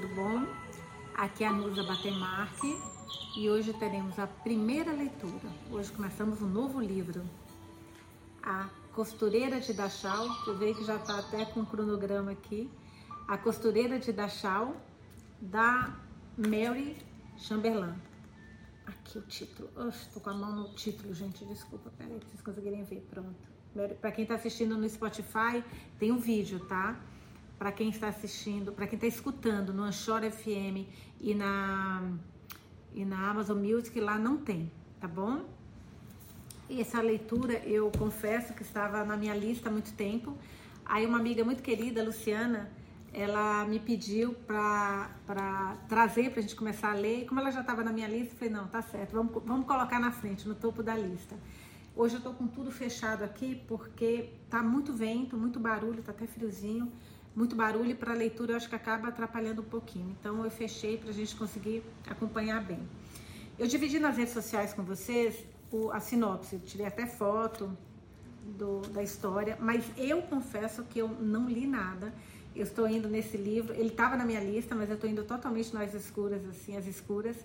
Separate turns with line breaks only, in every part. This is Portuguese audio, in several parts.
tudo bom? Aqui é a Nusa Batemarque e hoje teremos a primeira leitura. Hoje começamos um novo livro, A Costureira de Dachau, eu vejo que já está até com o cronograma aqui. A Costureira de Dachau, da Mary Chamberlain. Aqui o título. Estou com a mão no título, gente. Desculpa, peraí, vocês conseguirem ver. Pronto. Para quem está assistindo no Spotify, tem um vídeo, tá? Para quem está assistindo, para quem está escutando no Anchor FM e na, e na Amazon Music, lá não tem, tá bom? E essa leitura eu confesso que estava na minha lista há muito tempo. Aí uma amiga muito querida, Luciana, ela me pediu para trazer para a gente começar a ler. E como ela já estava na minha lista, eu falei, não, tá certo, vamos, vamos colocar na frente, no topo da lista. Hoje eu tô com tudo fechado aqui porque tá muito vento, muito barulho, tá até friozinho muito barulho para leitura eu acho que acaba atrapalhando um pouquinho. Então eu fechei para a gente conseguir acompanhar bem. Eu dividi nas redes sociais com vocês o, a sinopse, eu tirei até foto do, da história, mas eu confesso que eu não li nada. Eu estou indo nesse livro, ele estava na minha lista, mas eu estou indo totalmente nas escuras, assim, as escuras.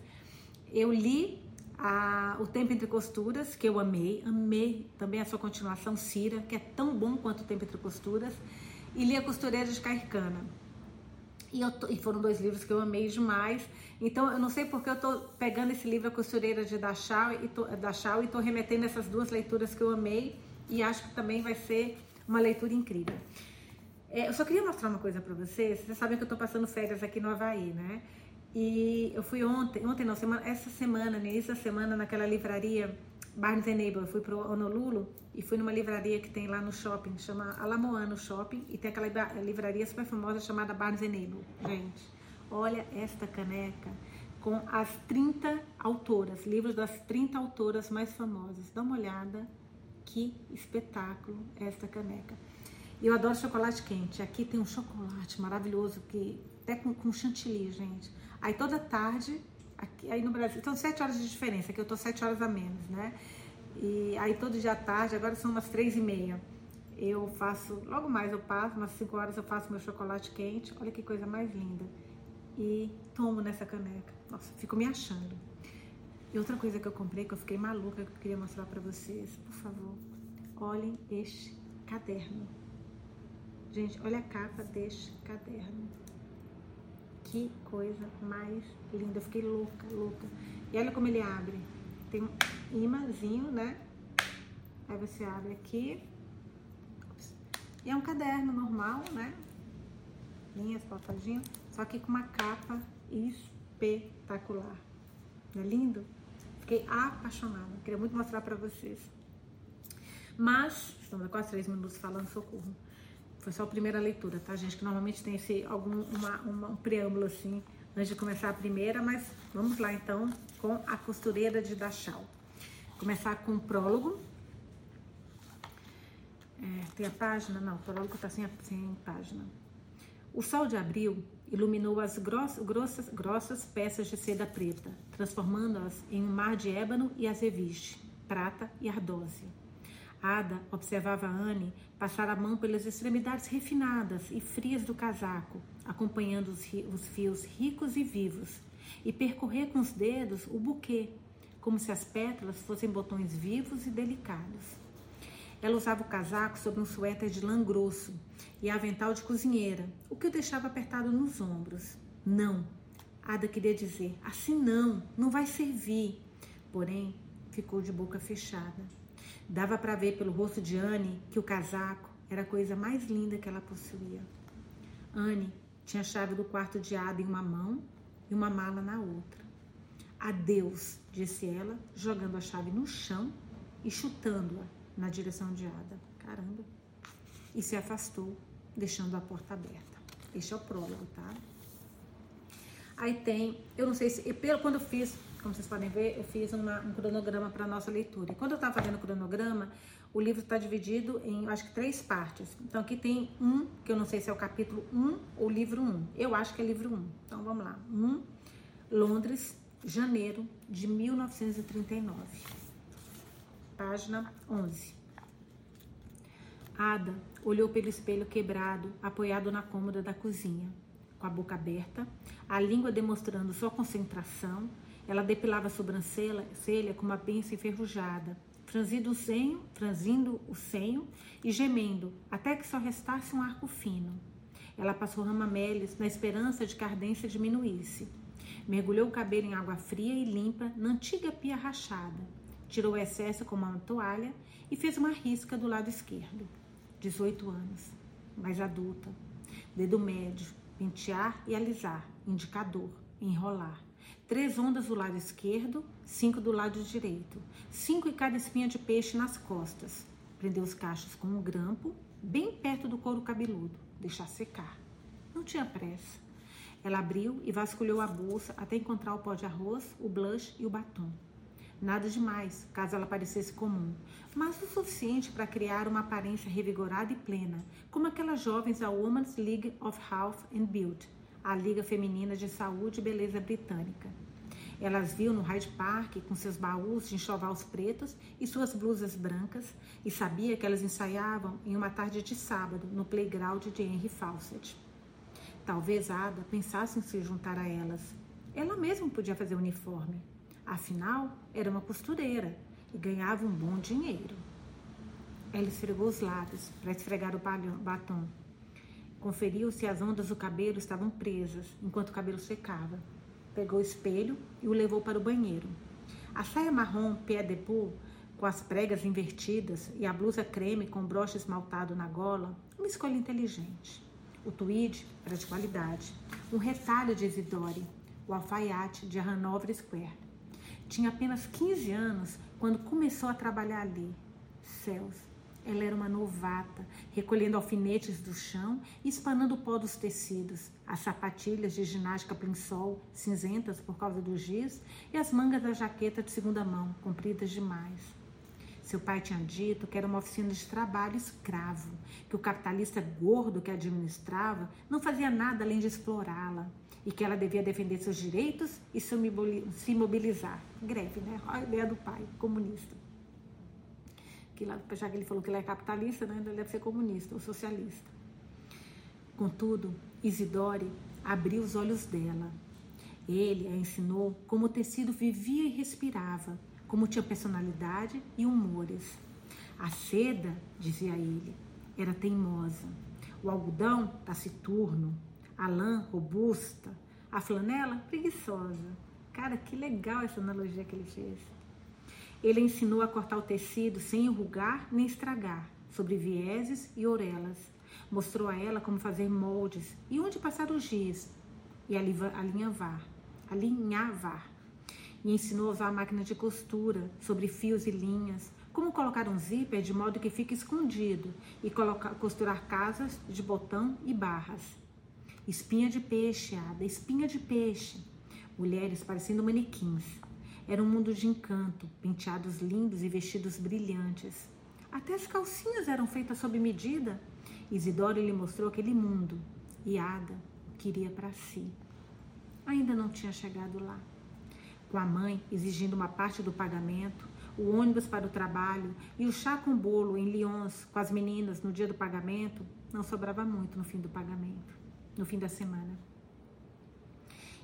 Eu li a, O Tempo Entre Costuras, que eu amei, amei também a sua continuação, Cira, que é tão bom quanto O Tempo Entre Costuras e li A Costureira de Caircana. E, tô, e, foram dois livros que eu amei demais. Então, eu não sei porque eu tô pegando esse livro A Costureira de Dachau e tô, Dachau, e tô remetendo essas duas leituras que eu amei e acho que também vai ser uma leitura incrível. É, eu só queria mostrar uma coisa para vocês. Vocês sabem que eu tô passando férias aqui no Havaí, né? E eu fui ontem, ontem não, semana, essa semana, no início da semana, naquela livraria Barnes Noble, eu fui pro Honolulu e fui numa livraria que tem lá no shopping, chama Alamoano Shopping, e tem aquela livraria super famosa chamada Barnes Noble. Gente, olha esta caneca com as 30 autoras, livros das 30 autoras mais famosas. Dá uma olhada, que espetáculo esta caneca. Eu adoro chocolate quente. Aqui tem um chocolate maravilhoso que até com, com chantilly, gente. Aí toda tarde Aqui, aí no Brasil, então sete horas de diferença, que eu tô sete horas a menos, né? E aí todo dia à tarde, agora são umas três e meia. Eu faço, logo mais eu passo, umas cinco horas eu faço meu chocolate quente. Olha que coisa mais linda. E tomo nessa caneca. Nossa, fico me achando. E outra coisa que eu comprei, que eu fiquei maluca, que eu queria mostrar para vocês, por favor. Olhem este caderno. Gente, olha a capa deste caderno. Que coisa mais linda. Eu fiquei louca, louca. E olha como ele abre. Tem um imãzinho, né? Aí você abre aqui. E é um caderno normal, né? Linhas, papadinho. Só que com uma capa espetacular. Não é lindo? Fiquei apaixonada. Queria muito mostrar pra vocês. Mas, estamos quase três minutos falando socorro. Foi só a primeira leitura, tá, gente? Que normalmente tem esse, algum, uma, uma, um preâmbulo assim, antes de começar a primeira, mas vamos lá então com a costureira de Dachau. Começar com o prólogo. É, tem a página? Não, o prólogo tá sem, sem página. O sol de abril iluminou as grossas, grossas, grossas peças de seda preta, transformando-as em um mar de ébano e azeviche, prata e ardósia. Ada observava Anne passar a mão pelas extremidades refinadas e frias do casaco, acompanhando os, os fios ricos e vivos, e percorrer com os dedos o buquê, como se as pétalas fossem botões vivos e delicados. Ela usava o casaco sobre um suéter de lã grosso e avental de cozinheira, o que o deixava apertado nos ombros. Não, Ada queria dizer, assim não, não vai servir. Porém, ficou de boca fechada. Dava para ver pelo rosto de Anne que o casaco era a coisa mais linda que ela possuía. Anne tinha a chave do quarto de Ada em uma mão e uma mala na outra. Adeus, disse ela, jogando a chave no chão e chutando-a na direção de Ada. Caramba! E se afastou, deixando a porta aberta. Este é o prólogo, tá? Aí tem, eu não sei se, eu, quando eu fiz como vocês podem ver, eu fiz uma, um cronograma para nossa leitura. E quando eu estava fazendo o cronograma, o livro está dividido em, acho que, três partes. Então, aqui tem um, que eu não sei se é o capítulo 1 ou livro 1. Eu acho que é livro 1. Então, vamos lá. 1, Londres, janeiro de 1939. Página 11. Ada olhou pelo espelho quebrado, apoiado na cômoda da cozinha. Com a boca aberta, a língua demonstrando sua concentração. Ela depilava a sobrancelha com uma pença enferrujada, franzindo o senho, franzindo o senho e gemendo, até que só restasse um arco fino. Ela passou ramameles na esperança de que a ardência diminuísse. Mergulhou o cabelo em água fria e limpa na antiga pia rachada. Tirou o excesso com uma toalha e fez uma risca do lado esquerdo. 18 anos, mais adulta. Dedo médio, pentear e alisar, indicador, enrolar. Três ondas do lado esquerdo, cinco do lado direito. Cinco em cada espinha de peixe nas costas. Prendeu os cachos com um grampo, bem perto do couro cabeludo. Deixar secar. Não tinha pressa. Ela abriu e vasculhou a bolsa até encontrar o pó de arroz, o blush e o batom. Nada demais, caso ela parecesse comum, mas o suficiente para criar uma aparência revigorada e plena, como aquelas jovens da Women's League of Health and Beauty, a Liga Feminina de Saúde e Beleza Britânica. Elas viu no Hyde Park com seus baús de enxovais pretos e suas blusas brancas e sabia que elas ensaiavam em uma tarde de sábado no playground de Henry Fawcett. Talvez Ada pensasse em se juntar a elas. Ela mesma podia fazer o uniforme. Afinal, era uma costureira e ganhava um bom dinheiro. Ela esfregou os lábios para esfregar o batom. Conferiu se as ondas do cabelo estavam presas enquanto o cabelo secava. Pegou o espelho e o levou para o banheiro. A saia marrom pé de pou, com as pregas invertidas e a blusa creme com broche esmaltado na gola, uma escolha inteligente. O tweed era de qualidade. Um retalho de Isidore, o alfaiate de Hanover Square. Tinha apenas 15 anos quando começou a trabalhar ali. Céus, ela era uma novata, recolhendo alfinetes do chão e espanando o pó dos tecidos, as sapatilhas de ginástica plinsoll, cinzentas por causa do giz, e as mangas da jaqueta de segunda mão, compridas demais. Seu pai tinha dito que era uma oficina de trabalho escravo, que o capitalista gordo que administrava não fazia nada além de explorá-la e que ela devia defender seus direitos e se mobilizar. Greve, né? A ideia do pai, comunista. Que lá, já que ele falou que ele é capitalista, né? ele deve ser comunista ou socialista. Contudo, Isidore abriu os olhos dela. Ele a ensinou como o tecido vivia e respirava, como tinha personalidade e humores. A seda, dizia ele, era teimosa. O algodão, taciturno a lã robusta, a flanela preguiçosa. Cara, que legal essa analogia que ele fez. Ele ensinou a cortar o tecido sem enrugar nem estragar, sobre vieses e orelhas. Mostrou a ela como fazer moldes e onde passar o giz e alinhavar, alinhavar. E ensinou a usar a máquina de costura sobre fios e linhas, como colocar um zíper de modo que fique escondido e colocar, costurar casas de botão e barras. Espinha de peixe, Ada, espinha de peixe. Mulheres parecendo manequins. Era um mundo de encanto, penteados lindos e vestidos brilhantes. Até as calcinhas eram feitas sob medida. Isidoro lhe mostrou aquele mundo e Ada queria para si. Ainda não tinha chegado lá. Com a mãe exigindo uma parte do pagamento, o ônibus para o trabalho e o chá com bolo em Lyons com as meninas no dia do pagamento, não sobrava muito no fim do pagamento no fim da semana.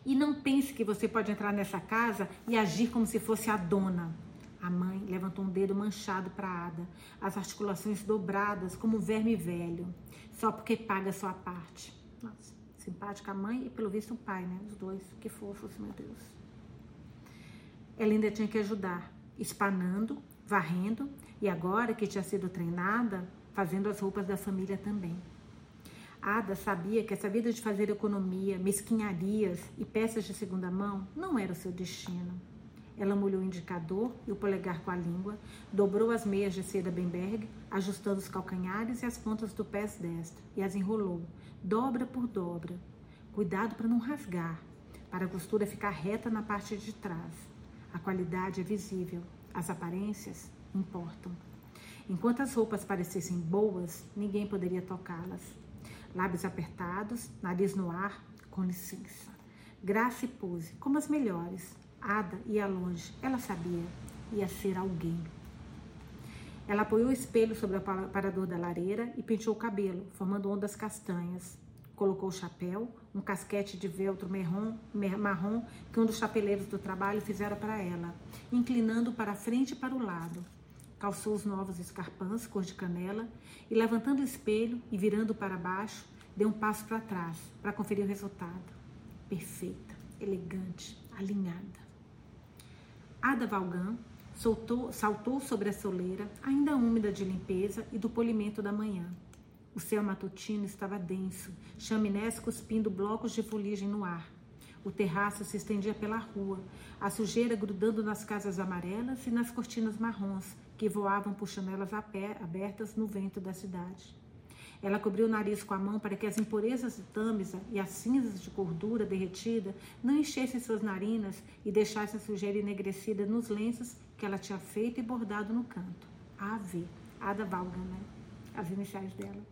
E não pense que você pode entrar nessa casa e agir como se fosse a dona. A mãe levantou um dedo manchado para Ada, as articulações dobradas como um verme velho, só porque paga a sua parte. Nossa, simpática a mãe e pelo visto o pai, né? Os dois, que fofos, meu Deus. Ela ainda tinha que ajudar, espanando, varrendo e agora que tinha sido treinada, fazendo as roupas da família também. Ada sabia que essa vida de fazer economia, mesquinharias e peças de segunda mão não era o seu destino. Ela molhou o indicador e o polegar com a língua, dobrou as meias de seda Bemberg, ajustando os calcanhares e as pontas do pé destro, e as enrolou, dobra por dobra. Cuidado para não rasgar, para a costura ficar reta na parte de trás. A qualidade é visível, as aparências importam. Enquanto as roupas parecessem boas, ninguém poderia tocá-las lábios apertados, nariz no ar, com licença. Graça e pose, como as melhores. Ada ia longe, ela sabia, ia ser alguém. Ela apoiou o espelho sobre o parador da lareira e penteou o cabelo, formando ondas castanhas. colocou o chapéu, um casquete de veltro marrom, marrom que um dos chapeleiros do trabalho fizera para ela, inclinando para a frente e para o lado. Calçou os novos escarpãs cor de canela e, levantando o espelho e virando para baixo, deu um passo para trás para conferir o resultado. Perfeita, elegante, alinhada. Ada Valgan soltou, saltou sobre a soleira, ainda úmida de limpeza e do polimento da manhã. O céu matutino estava denso, chaminés cuspindo blocos de fuligem no ar. O terraço se estendia pela rua, a sujeira grudando nas casas amarelas e nas cortinas marrons que voavam por janelas abertas no vento da cidade. Ela cobriu o nariz com a mão para que as impurezas de tâmisa e as cinzas de gordura derretida não enchessem suas narinas e deixassem a sujeira enegrecida nos lenços que ela tinha feito e bordado no canto. AV, Ada Valgan, né? As iniciais dela.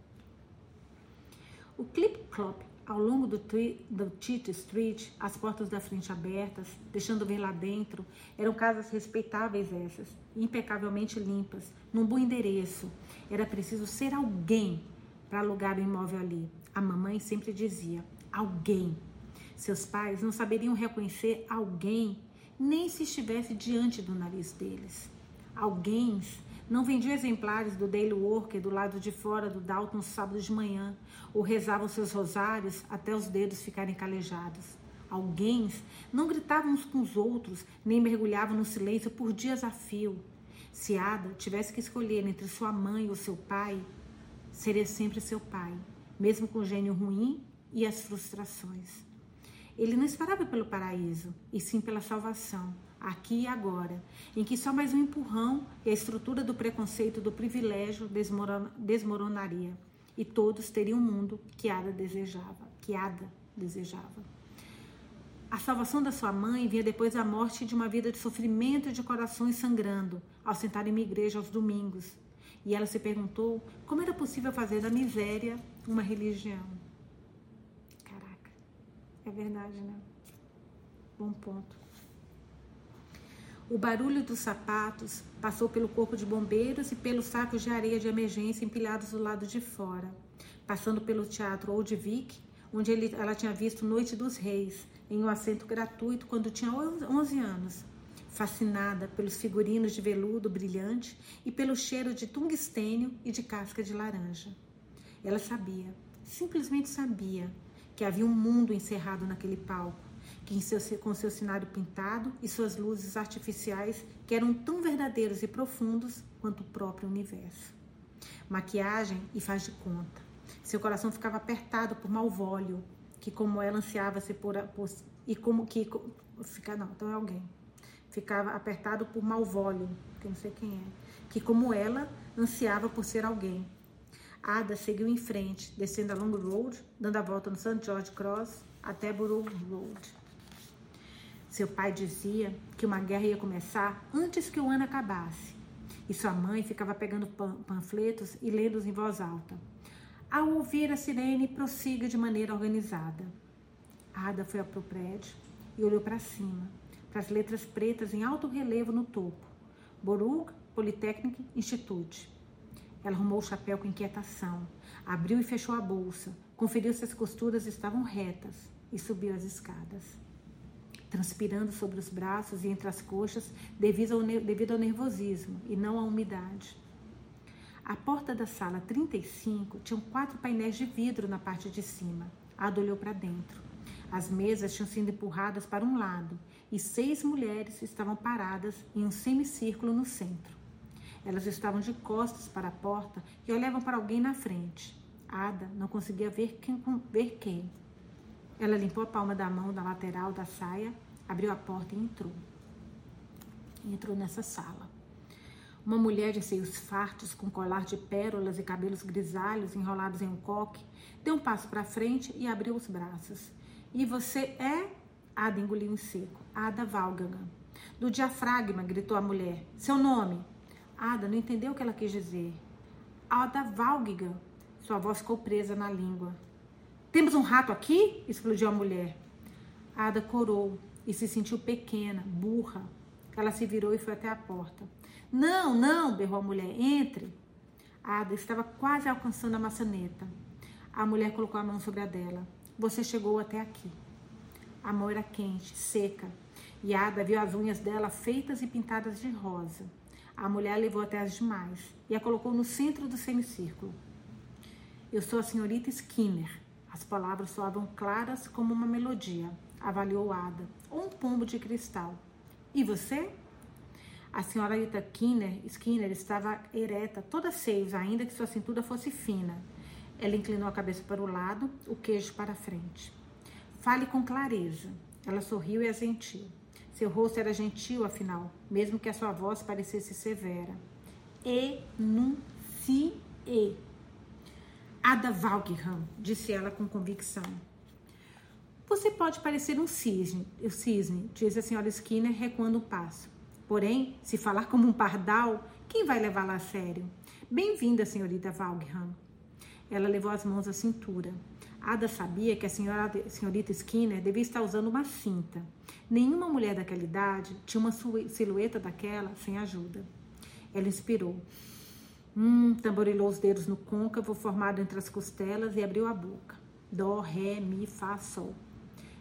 O clip-clop ao longo do, do Tite Street, as portas da frente abertas, deixando ver lá dentro, eram casas respeitáveis essas, impecavelmente limpas, num bom endereço. Era preciso ser alguém para alugar o imóvel ali. A mamãe sempre dizia: alguém. Seus pais não saberiam reconhecer alguém, nem se estivesse diante do nariz deles. Alguém não vendiam exemplares do Daily Worker do lado de fora do Dalton sábado de manhã, ou rezavam seus rosários até os dedos ficarem calejados. Alguém não gritavam uns com os outros, nem mergulhavam no silêncio por dias a fio. Se Ada tivesse que escolher entre sua mãe ou seu pai, seria sempre seu pai, mesmo com o gênio ruim e as frustrações. Ele não esperava pelo paraíso, e sim pela salvação, aqui e agora, em que só mais um empurrão e a estrutura do preconceito do privilégio desmoronaria, e todos teriam um mundo que Ada desejava, que Ada desejava. A salvação da sua mãe vinha depois da morte de uma vida de sofrimento e de corações sangrando, ao sentar em uma igreja aos domingos, e ela se perguntou como era possível fazer da miséria uma religião. Caraca, é verdade, né? Bom ponto. O barulho dos sapatos passou pelo corpo de bombeiros e pelos sacos de areia de emergência empilhados do lado de fora, passando pelo teatro Old Vic, onde ele, ela tinha visto Noite dos Reis, em um assento gratuito quando tinha 11 anos, fascinada pelos figurinos de veludo brilhante e pelo cheiro de tungstênio e de casca de laranja. Ela sabia, simplesmente sabia, que havia um mundo encerrado naquele palco, que seu, com seu cenário pintado e suas luzes artificiais que eram tão verdadeiros e profundos quanto o próprio universo. Maquiagem e faz de conta. Seu coração ficava apertado por malvólio, que como ela ansiava se por, por e como que fica não, então é alguém ficava apertado por Malvolio, que eu não sei quem é, que como ela ansiava por ser alguém. Ada seguiu em frente, descendo a Long Road, dando a volta no St. George Cross até Borough Road. Seu pai dizia que uma guerra ia começar antes que o ano acabasse, e sua mãe ficava pegando panfletos e lendo-os em voz alta. Ao ouvir a sirene, prossiga de maneira organizada. Ada foi para o prédio e olhou para cima para as letras pretas em alto relevo no topo. Borug Polytechnic Institute. Ela arrumou o chapéu com inquietação, abriu e fechou a bolsa, conferiu se as costuras estavam retas e subiu as escadas. Transpirando sobre os braços e entre as coxas devido ao, devido ao nervosismo e não à umidade. A porta da sala 35 tinha quatro painéis de vidro na parte de cima. Ada olhou para dentro. As mesas tinham sido empurradas para um lado e seis mulheres estavam paradas em um semicírculo no centro. Elas estavam de costas para a porta e olhavam para alguém na frente. Ada não conseguia ver quem, ver quem. Ela limpou a palma da mão da lateral da saia, abriu a porta e entrou. Entrou nessa sala. Uma mulher de seios fartos, com colar de pérolas e cabelos grisalhos enrolados em um coque, deu um passo para frente e abriu os braços. E você é? Ada engoliu em seco. Ada Valgagan. Do diafragma, gritou a mulher. Seu nome? Ada não entendeu o que ela quis dizer. Ada Valgigan. Sua voz ficou presa na língua. Temos um rato aqui? explodiu a mulher. Ada corou e se sentiu pequena, burra. Ela se virou e foi até a porta. Não, não, berrou a mulher. Entre. Ada estava quase alcançando a maçaneta. A mulher colocou a mão sobre a dela. Você chegou até aqui. A mão era quente, seca, e Ada viu as unhas dela feitas e pintadas de rosa. A mulher a levou até as demais e a colocou no centro do semicírculo. Eu sou a senhorita Skinner. As palavras soavam claras como uma melodia, avaliou Ada, ou um pombo de cristal. E você? A senhorita Skinner, Skinner estava ereta, toda seios, ainda que sua cintura fosse fina. Ela inclinou a cabeça para o lado, o queijo para a frente. Fale com clareza. Ela sorriu e assentiu. Seu rosto era gentil, afinal, mesmo que a sua voz parecesse severa. Enuncie. Ada Valkham, disse ela com convicção. Você pode parecer um cisne, o cisne, disse a senhora Skinner, recuando um passo. Porém, se falar como um pardal, quem vai levá-la a sério? Bem-vinda, senhorita Valkham. Ela levou as mãos à cintura. Ada sabia que a senhora, senhorita Skinner devia estar usando uma cinta. Nenhuma mulher daquela idade tinha uma silhueta daquela sem ajuda. Ela inspirou. Hum, tamborilou os dedos no côncavo formado entre as costelas e abriu a boca. Dó, ré, mi, fá, sol.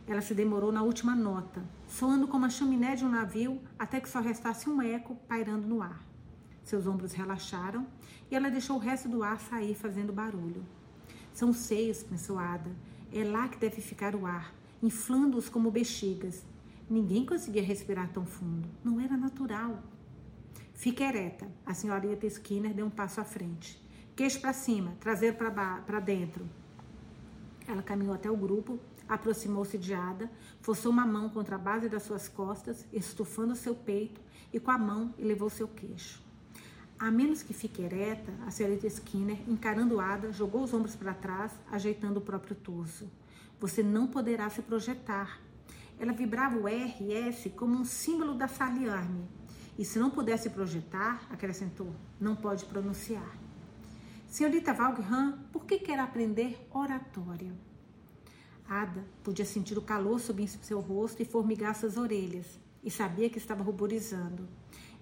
Ela se demorou na última nota, soando como a chaminé de um navio até que só restasse um eco pairando no ar. Seus ombros relaxaram e ela deixou o resto do ar sair fazendo barulho. São seios, pensou Ada. É lá que deve ficar o ar, inflando-os como bexigas. Ninguém conseguia respirar tão fundo. Não era natural. Fique ereta. A senhorita Skinner deu um passo à frente. Queixo para cima, traseiro para dentro. Ela caminhou até o grupo, aproximou-se de Ada, forçou uma mão contra a base das suas costas, estufando seu peito, e com a mão elevou seu queixo. A menos que fique ereta, a senhorita Skinner, encarando Ada, jogou os ombros para trás, ajeitando o próprio torso. Você não poderá se projetar. Ela vibrava o R e S como um símbolo da saliarme. E se não pudesse projetar, acrescentou, não pode pronunciar. Senhorita Valghan, por que quer aprender oratória? Ada podia sentir o calor subir seu rosto e formigar suas orelhas, e sabia que estava ruborizando.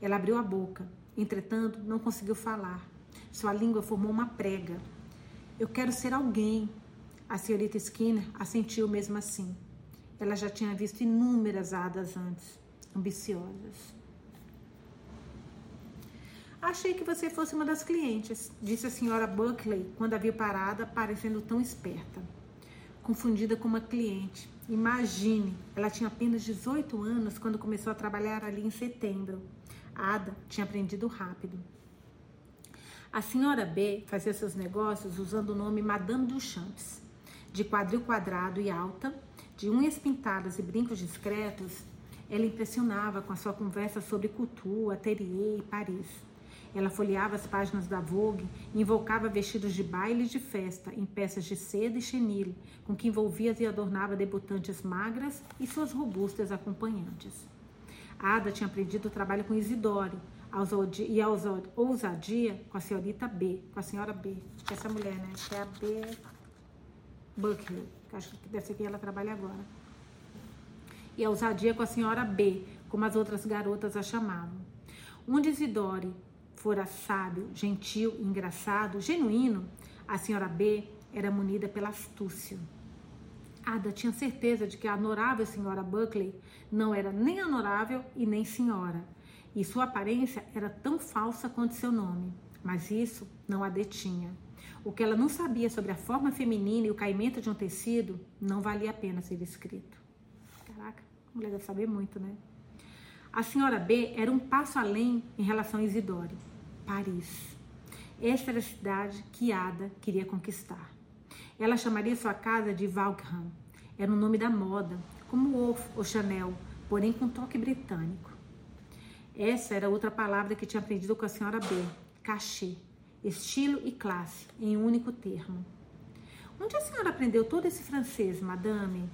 Ela abriu a boca, Entretanto, não conseguiu falar. Sua língua formou uma prega. Eu quero ser alguém. A senhorita Skinner assentiu mesmo assim. Ela já tinha visto inúmeras hadas antes, ambiciosas. Achei que você fosse uma das clientes, disse a senhora Buckley quando a viu parada, parecendo tão esperta. Confundida com uma cliente. Imagine, ela tinha apenas 18 anos quando começou a trabalhar ali em setembro. Ada tinha aprendido rápido. A senhora B fazia seus negócios usando o nome Madame Duchamps. De quadril quadrado e alta, de unhas pintadas e brincos discretos, ela impressionava com a sua conversa sobre couture, atelier e Paris. Ela folheava as páginas da Vogue e invocava vestidos de baile e de festa em peças de seda e chenille, com que envolvia e adornava debutantes magras e suas robustas acompanhantes. Ada tinha aprendido o trabalho com Isidore e a ousadia com a senhorita B, com a senhora B, essa mulher, né? Que é a B. Buckley, que acho que deve ser quem ela trabalha agora. E a ousadia com a senhora B, como as outras garotas a chamavam. Onde Isidore fora sábio, gentil, engraçado, genuíno, a senhora B era munida pela astúcia. Ada tinha certeza de que a honorável senhora Buckley não era nem honorável e nem senhora, e sua aparência era tão falsa quanto seu nome, mas isso não a detinha. O que ela não sabia sobre a forma feminina e o caimento de um tecido não valia a pena ser escrito. Caraca, mulher deve saber muito, né? A senhora B era um passo além em relação a Isidore. Paris. Esta era a cidade que Ada queria conquistar. Ela chamaria sua casa de Valkham. Era o nome da moda, como Wolf ou Chanel, porém com toque britânico. Essa era outra palavra que tinha aprendido com a senhora B, cachê, estilo e classe, em um único termo. Onde a senhora aprendeu todo esse francês, madame?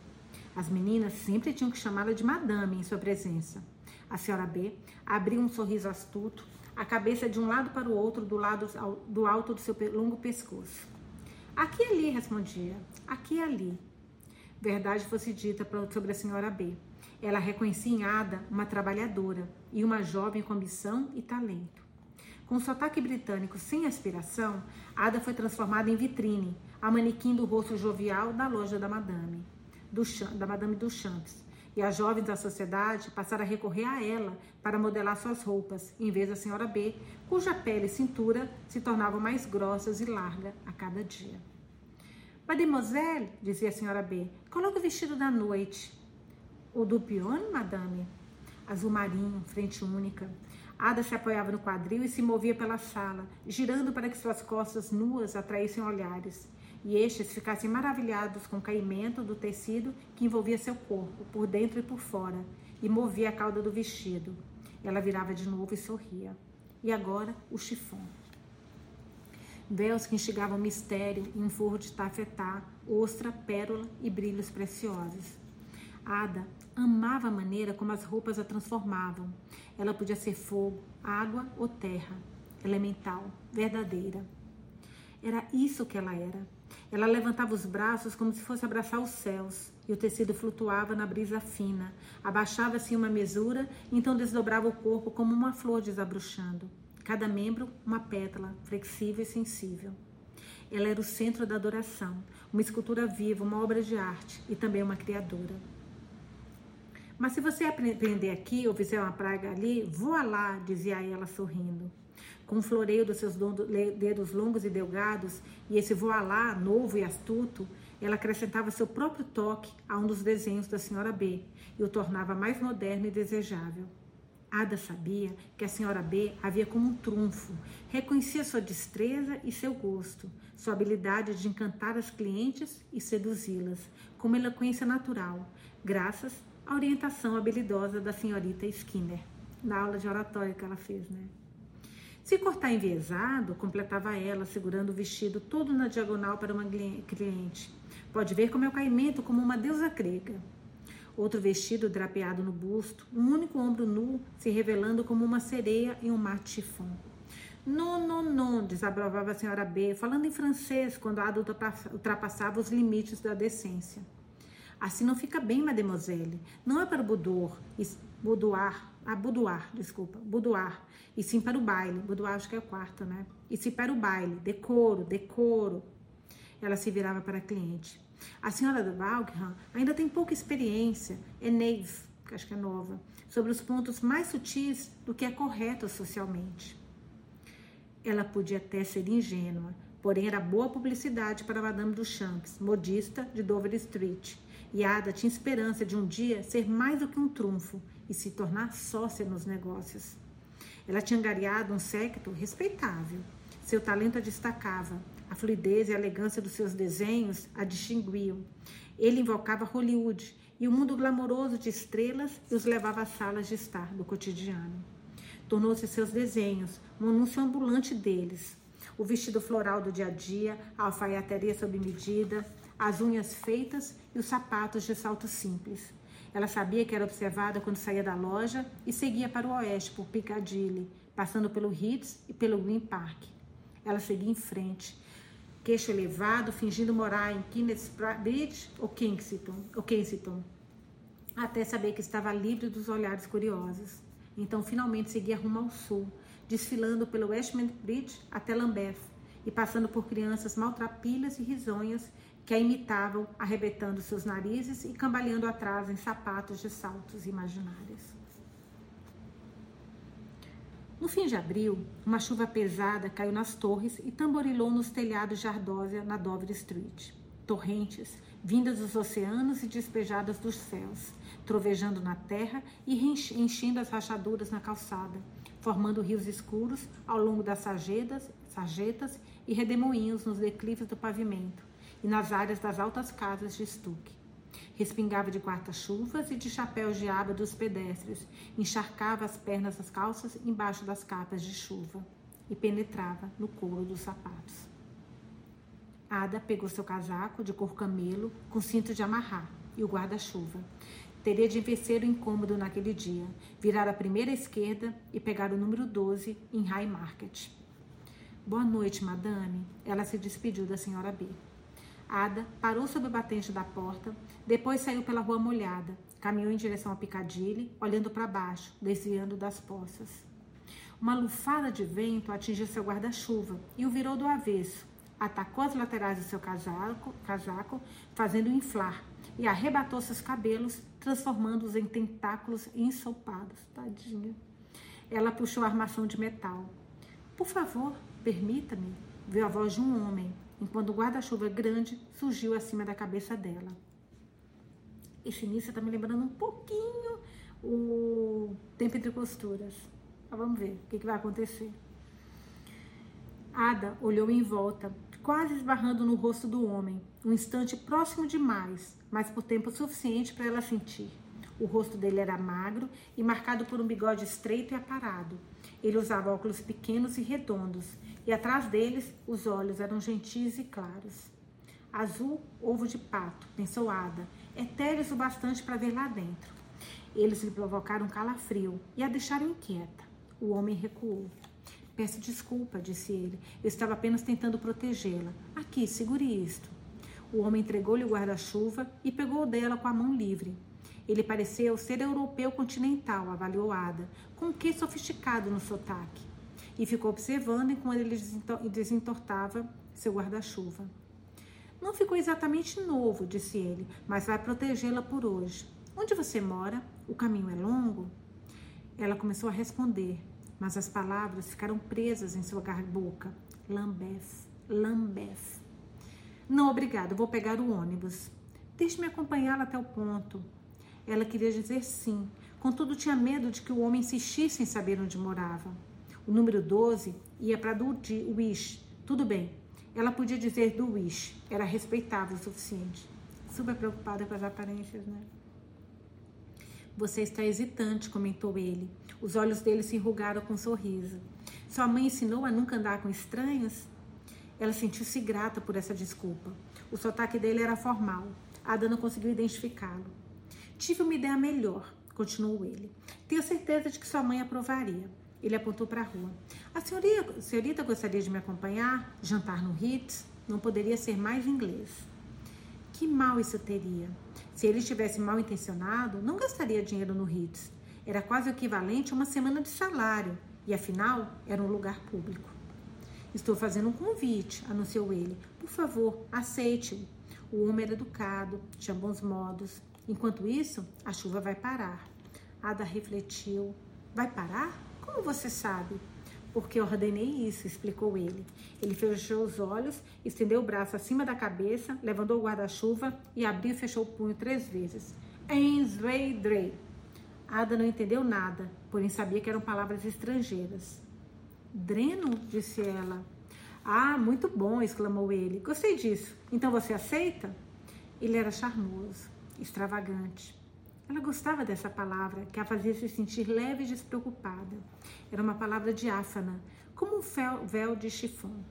As meninas sempre tinham que chamá-la de madame em sua presença. A senhora B abriu um sorriso astuto, a cabeça de um lado para o outro do lado do alto do seu longo pescoço. Aqui e ali, respondia. Aqui e ali. Verdade fosse dita sobre a senhora B. Ela reconhecia em Ada uma trabalhadora e uma jovem com ambição e talento. Com sotaque britânico sem aspiração, Ada foi transformada em vitrine, a manequim do rosto jovial da loja da Madame, do, da Madame Duchamps. E as jovens da sociedade passaram a recorrer a ela para modelar suas roupas, em vez da senhora B, cuja pele e cintura se tornavam mais grossas e largas a cada dia. Mademoiselle, dizia a senhora B, coloque o vestido da noite. O do pione, madame? Azul marinho, frente única. Ada se apoiava no quadril e se movia pela sala, girando para que suas costas nuas atraíssem olhares e estes ficassem maravilhados com o caimento do tecido que envolvia seu corpo, por dentro e por fora, e movia a cauda do vestido. Ela virava de novo e sorria. E agora o chifão. Véus que instigavam mistério e um forro de tafetá, ostra, pérola e brilhos preciosos. Ada amava a maneira como as roupas a transformavam. Ela podia ser fogo, água ou terra, elemental, verdadeira. Era isso que ela era. Ela levantava os braços como se fosse abraçar os céus, e o tecido flutuava na brisa fina. Abaixava-se uma mesura, então desdobrava o corpo como uma flor desabrochando. Cada membro, uma pétala, flexível e sensível. Ela era o centro da adoração, uma escultura viva, uma obra de arte e também uma criadora. Mas se você aprender aqui ou fizer uma praga ali, voa lá, dizia ela sorrindo com o floreio dos seus dedos longos e delgados e esse voilá novo e astuto, ela acrescentava seu próprio toque a um dos desenhos da senhora B e o tornava mais moderno e desejável. Ada sabia que a senhora B havia como um trunfo, reconhecia sua destreza e seu gosto, sua habilidade de encantar as clientes e seduzi-las, com uma eloquência natural, graças à orientação habilidosa da senhorita Skinner, na aula de oratória que ela fez, né? Se cortar enviesado, completava ela, segurando o vestido todo na diagonal para uma cliente. Pode ver como é o caimento como uma deusa grega. Outro vestido drapeado no busto, um único ombro nu se revelando como uma sereia em um mate chifão. Non, non, non, desabrovava a senhora B, falando em francês quando a adulta ultrapassava os limites da decência. Assim não fica bem, mademoiselle. Não é para o boudoir, boudoir, a boudoir, desculpa, boudoir, e sim para o baile. Boudoir acho que é o quarto, né? E sim para o baile, decoro, decoro. Ela se virava para a cliente. A senhora do Valkham ainda tem pouca experiência, é naive, que acho que é nova, sobre os pontos mais sutis do que é correto socialmente. Ela podia até ser ingênua, porém era boa publicidade para Madame Duchamps, modista de Dover Street. E Ada tinha esperança de um dia ser mais do que um trunfo e se tornar sócia nos negócios. Ela tinha angariado um séquito respeitável. Seu talento a destacava, a fluidez e a elegância dos seus desenhos a distinguiam. Ele invocava Hollywood e o mundo glamouroso de estrelas e os levava às salas de estar do cotidiano. Tornou-se seus desenhos um anúncio ambulante deles. O vestido floral do dia a dia, a alfaiataria sob medida, as unhas feitas e os sapatos de salto simples. Ela sabia que era observada quando saía da loja e seguia para o oeste por Piccadilly, passando pelo Ritz e pelo Green Park. Ela seguia em frente, queixo elevado, fingindo morar em Bridge ou Kensington, ou Kensington, até saber que estava livre dos olhares curiosos. Então, finalmente, seguia rumo ao sul, desfilando pelo Westminster Bridge até Lambeth e passando por crianças maltrapilhas e risonhas que a imitavam, arrebentando seus narizes e cambaleando atrás em sapatos de saltos imaginários. No fim de abril, uma chuva pesada caiu nas torres e tamborilou nos telhados de Ardósia na Dover Street. Torrentes, vindas dos oceanos e despejadas dos céus, trovejando na terra e enchendo as rachaduras na calçada, formando rios escuros ao longo das sarjetas, sarjetas e redemoinhos nos declives do pavimento, e nas áreas das altas casas de estuque. Respingava de quarta-chuvas e de chapéus de aba dos pedestres, encharcava as pernas das calças embaixo das capas de chuva e penetrava no couro dos sapatos. Ada pegou seu casaco de cor camelo com cinto de amarrar e o guarda-chuva. Teria de vencer o incômodo naquele dia, virar a primeira esquerda e pegar o número 12 em High Market. Boa noite, madame. Ela se despediu da senhora B. Ada parou sob o batente da porta, depois saiu pela rua molhada, caminhou em direção a Piccadilly, olhando para baixo, desviando das poças. Uma lufada de vento atingiu seu guarda-chuva e o virou do avesso. Atacou as laterais do seu casaco, casaco fazendo inflar, e arrebatou seus cabelos, transformando-os em tentáculos ensopados. Tadinha. Ela puxou a armação de metal. Por favor, permita-me, viu a voz de um homem, enquanto o guarda-chuva grande surgiu acima da cabeça dela. Esse início está me lembrando um pouquinho o tempo entre costuras. Mas vamos ver o que, que vai acontecer. Ada olhou em volta, quase esbarrando no rosto do homem, um instante próximo demais, mas por tempo suficiente para ela sentir. O rosto dele era magro e marcado por um bigode estreito e aparado. Ele usava óculos pequenos e redondos, e atrás deles os olhos eram gentis e claros. Azul, ovo de pato, pensou Ada, etéreos o bastante para ver lá dentro. Eles lhe provocaram calafrio e a deixaram inquieta. O homem recuou. Peço desculpa, disse ele. Eu estava apenas tentando protegê-la. Aqui, segure isto. O homem entregou-lhe o guarda-chuva e pegou dela com a mão livre. Ele pareceu ser europeu continental, avaliou Ada, com um quê sofisticado no sotaque. E ficou observando enquanto ele desentortava seu guarda-chuva. Não ficou exatamente novo, disse ele, mas vai protegê-la por hoje. Onde você mora? O caminho é longo? Ela começou a responder, mas as palavras ficaram presas em sua boca. Lambeth, Lambeth. Não, obrigado, vou pegar o ônibus. Deixe-me acompanhá-la até o ponto. Ela queria dizer sim, contudo tinha medo de que o homem insistisse em saber onde morava. O número 12 ia para Wish. Tudo bem, ela podia dizer do Wish, era respeitável o suficiente. Super preocupada com as aparências, né? Você está hesitante, comentou ele. Os olhos dele se enrugaram com um sorriso. Sua mãe ensinou a nunca andar com estranhos? Ela sentiu-se grata por essa desculpa. O sotaque dele era formal. Ada não conseguiu identificá-lo. Tive uma ideia melhor, continuou ele. Tenho certeza de que sua mãe aprovaria. Ele apontou para a rua. A senhorita, senhorita gostaria de me acompanhar? Jantar no Ritz? Não poderia ser mais inglês. Que mal isso teria? Se ele estivesse mal intencionado, não gastaria dinheiro no Ritz. Era quase o equivalente a uma semana de salário, e afinal era um lugar público. Estou fazendo um convite, anunciou ele. Por favor, aceite-o. O homem era educado, tinha bons modos. Enquanto isso, a chuva vai parar. Ada refletiu. Vai parar? Como você sabe? Porque ordenei isso, explicou ele. Ele fechou os olhos, estendeu o braço acima da cabeça, levantou o guarda-chuva e abriu e fechou o punho três vezes. Ensveidrei. Ada não entendeu nada, porém sabia que eram palavras estrangeiras. Dreno, disse ela. Ah, muito bom, exclamou ele. Gostei disso. Então você aceita? Ele era charmoso, extravagante. Ela gostava dessa palavra, que a fazia se sentir leve e despreocupada. Era uma palavra diáfana, como um véu de chifão.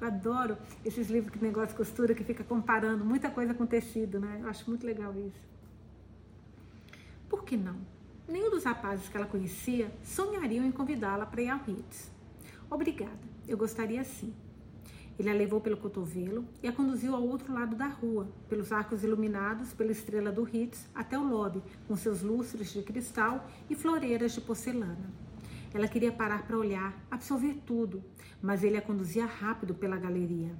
Eu adoro esses livros que negócio de costura, que fica comparando muita coisa com tecido, né? Eu acho muito legal isso. Por que não? Nenhum dos rapazes que ela conhecia sonhariam em convidá-la para ir ao Ritz. Obrigada, eu gostaria sim. Ele a levou pelo cotovelo e a conduziu ao outro lado da rua, pelos arcos iluminados pela estrela do Ritz até o lobby, com seus lustres de cristal e floreiras de porcelana. Ela queria parar para olhar, absorver tudo, mas ele a conduzia rápido pela galeria.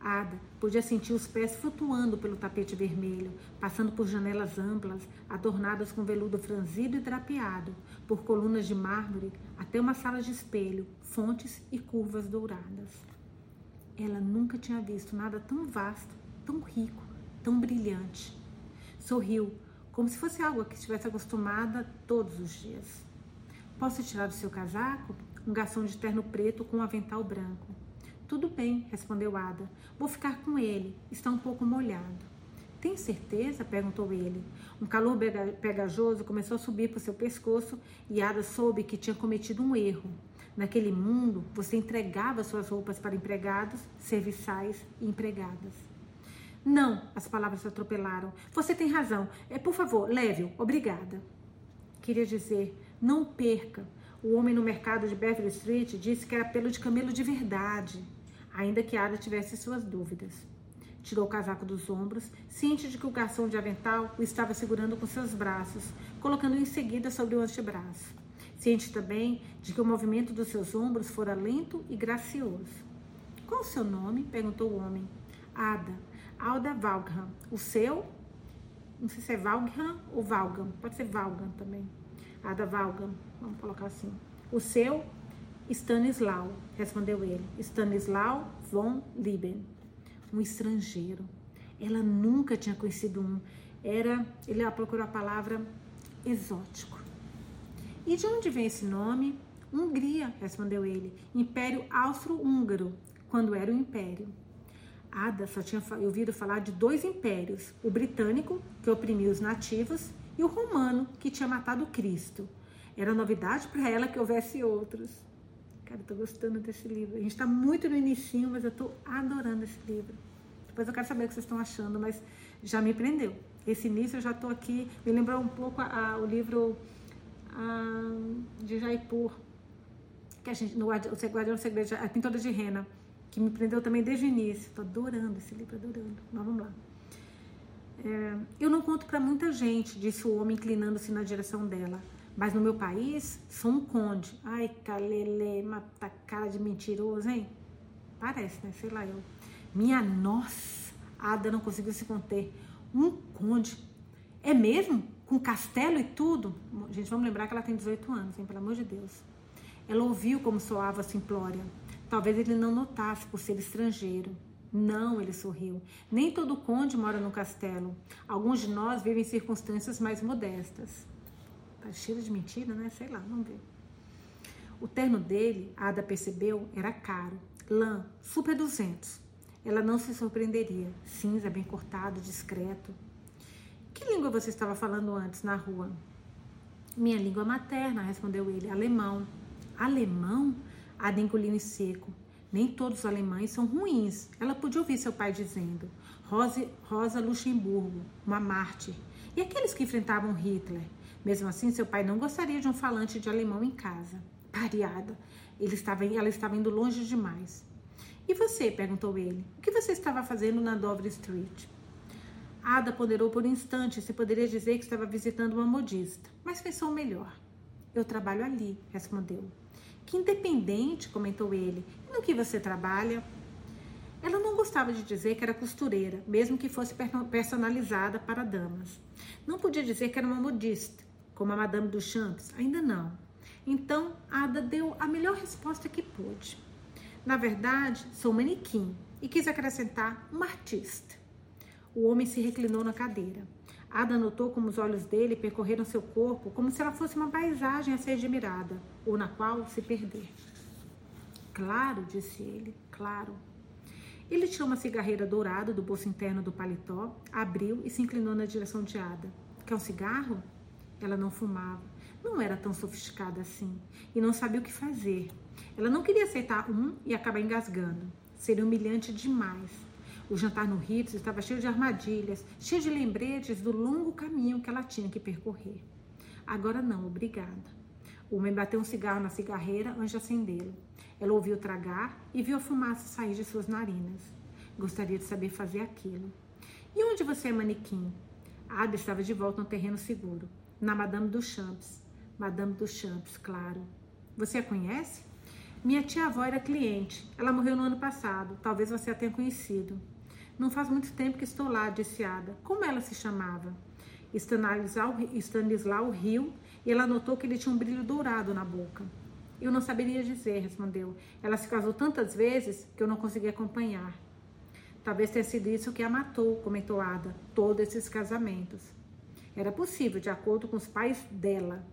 Ada podia sentir os pés flutuando pelo tapete vermelho, passando por janelas amplas, adornadas com veludo franzido e drapeado, por colunas de mármore, até uma sala de espelho, fontes e curvas douradas. Ela nunca tinha visto nada tão vasto, tão rico, tão brilhante. Sorriu, como se fosse algo a que estivesse acostumada todos os dias. Posso tirar o seu casaco? Um garçom de terno preto com um avental branco. Tudo bem, respondeu Ada. Vou ficar com ele. Está um pouco molhado. Tem certeza? perguntou ele. Um calor pegajoso começou a subir para seu pescoço e Ada soube que tinha cometido um erro. Naquele mundo, você entregava suas roupas para empregados, serviçais e empregadas. Não, as palavras atropelaram. Você tem razão. É, por favor, leve-o. Obrigada. Queria dizer, não perca. O homem no mercado de Beverly Street disse que era pelo de camelo de verdade, ainda que Ada tivesse suas dúvidas. Tirou o casaco dos ombros, ciente de que o garçom de avental o estava segurando com seus braços, colocando-o em seguida sobre o antebraço. Ciente também de que o movimento dos seus ombros fora lento e gracioso. Qual o seu nome? perguntou o homem. Ada. Alda Valgham. O seu? Não sei se é Valgham ou Valgam. Pode ser Valgam também. Ada Valgam. Vamos colocar assim. O seu? Stanislau, respondeu ele. Stanislau von Lieben. Um estrangeiro. Ela nunca tinha conhecido um. Era, ele procurou a palavra exótico. E de onde vem esse nome? Hungria, respondeu ele. Império Austro-Húngaro, quando era o império. Ada só tinha ouvido falar de dois impérios: o britânico, que oprimia os nativos, e o romano, que tinha matado Cristo. Era novidade para ela que houvesse outros. Cara, eu tô gostando desse livro. A gente está muito no início, mas eu tô adorando esse livro. Depois eu quero saber o que vocês estão achando, mas já me prendeu. Esse início eu já tô aqui. Me lembrou um pouco a, a, o livro de Jaipur, que a gente, no Guardião do Segredo, a Pintora de Rena que me prendeu também desde o início. Estou adorando esse livro, adorando. Mas vamos lá. É, eu não conto para muita gente, disse o homem inclinando-se na direção dela. Mas no meu país, sou um conde. Ai, calele, mata cara de mentiroso, hein? Parece, né? Sei lá eu. Minha nossa, Ada não conseguiu se conter. Um conde. É mesmo? Com castelo e tudo? Gente, vamos lembrar que ela tem 18 anos, hein? Pelo amor de Deus. Ela ouviu como soava a simplória. Talvez ele não notasse por ser estrangeiro. Não, ele sorriu. Nem todo conde mora no castelo. Alguns de nós vivem em circunstâncias mais modestas. Tá cheio de mentira, né? Sei lá, vamos ver. O terno dele, Ada percebeu, era caro. Lã, super 200. Ela não se surpreenderia. Cinza, bem cortado, discreto. Que língua você estava falando antes na rua? Minha língua materna, respondeu ele. Alemão. Alemão? Em seco. Nem todos os alemães são ruins. Ela podia ouvir seu pai dizendo. Rose, Rosa Luxemburgo, uma mártir. E aqueles que enfrentavam Hitler? Mesmo assim, seu pai não gostaria de um falante de alemão em casa. Pareada. Ele estava, ela estava indo longe demais. E você? perguntou ele. O que você estava fazendo na Dover Street? Ada ponderou por um instante se poderia dizer que estava visitando uma modista, mas pensou melhor. Eu trabalho ali, respondeu. Que independente, comentou ele. E no que você trabalha? Ela não gostava de dizer que era costureira, mesmo que fosse personalizada para damas. Não podia dizer que era uma modista, como a Madame Duchamps, ainda não. Então, Ada deu a melhor resposta que pôde. Na verdade, sou manequim e quis acrescentar uma artista. O homem se reclinou na cadeira. Ada notou como os olhos dele percorreram seu corpo como se ela fosse uma paisagem a ser admirada, ou na qual se perder. Claro, disse ele, claro. Ele tirou uma cigarreira dourada do bolso interno do paletó, abriu e se inclinou na direção de Ada. Quer um cigarro? Ela não fumava. Não era tão sofisticada assim e não sabia o que fazer. Ela não queria aceitar um e acabar engasgando. Seria humilhante demais. O jantar no Ritz estava cheio de armadilhas, cheio de lembretes do longo caminho que ela tinha que percorrer. Agora não, obrigada. O homem bateu um cigarro na cigarreira antes de acendê-lo. Ela ouviu tragar e viu a fumaça sair de suas narinas. Gostaria de saber fazer aquilo. E onde você é manequim? Ada estava de volta no terreno seguro. Na Madame Duchamps. Madame Duchamps, claro. Você a conhece? Minha tia-avó era cliente. Ela morreu no ano passado. Talvez você a tenha conhecido. Não faz muito tempo que estou lá, disse Ada. Como ela se chamava? Stanislau, riu e ela notou que ele tinha um brilho dourado na boca. Eu não saberia dizer, respondeu. Ela se casou tantas vezes que eu não consegui acompanhar. Talvez tenha sido isso que a matou, comentou Ada, todos esses casamentos. Era possível, de acordo com os pais dela.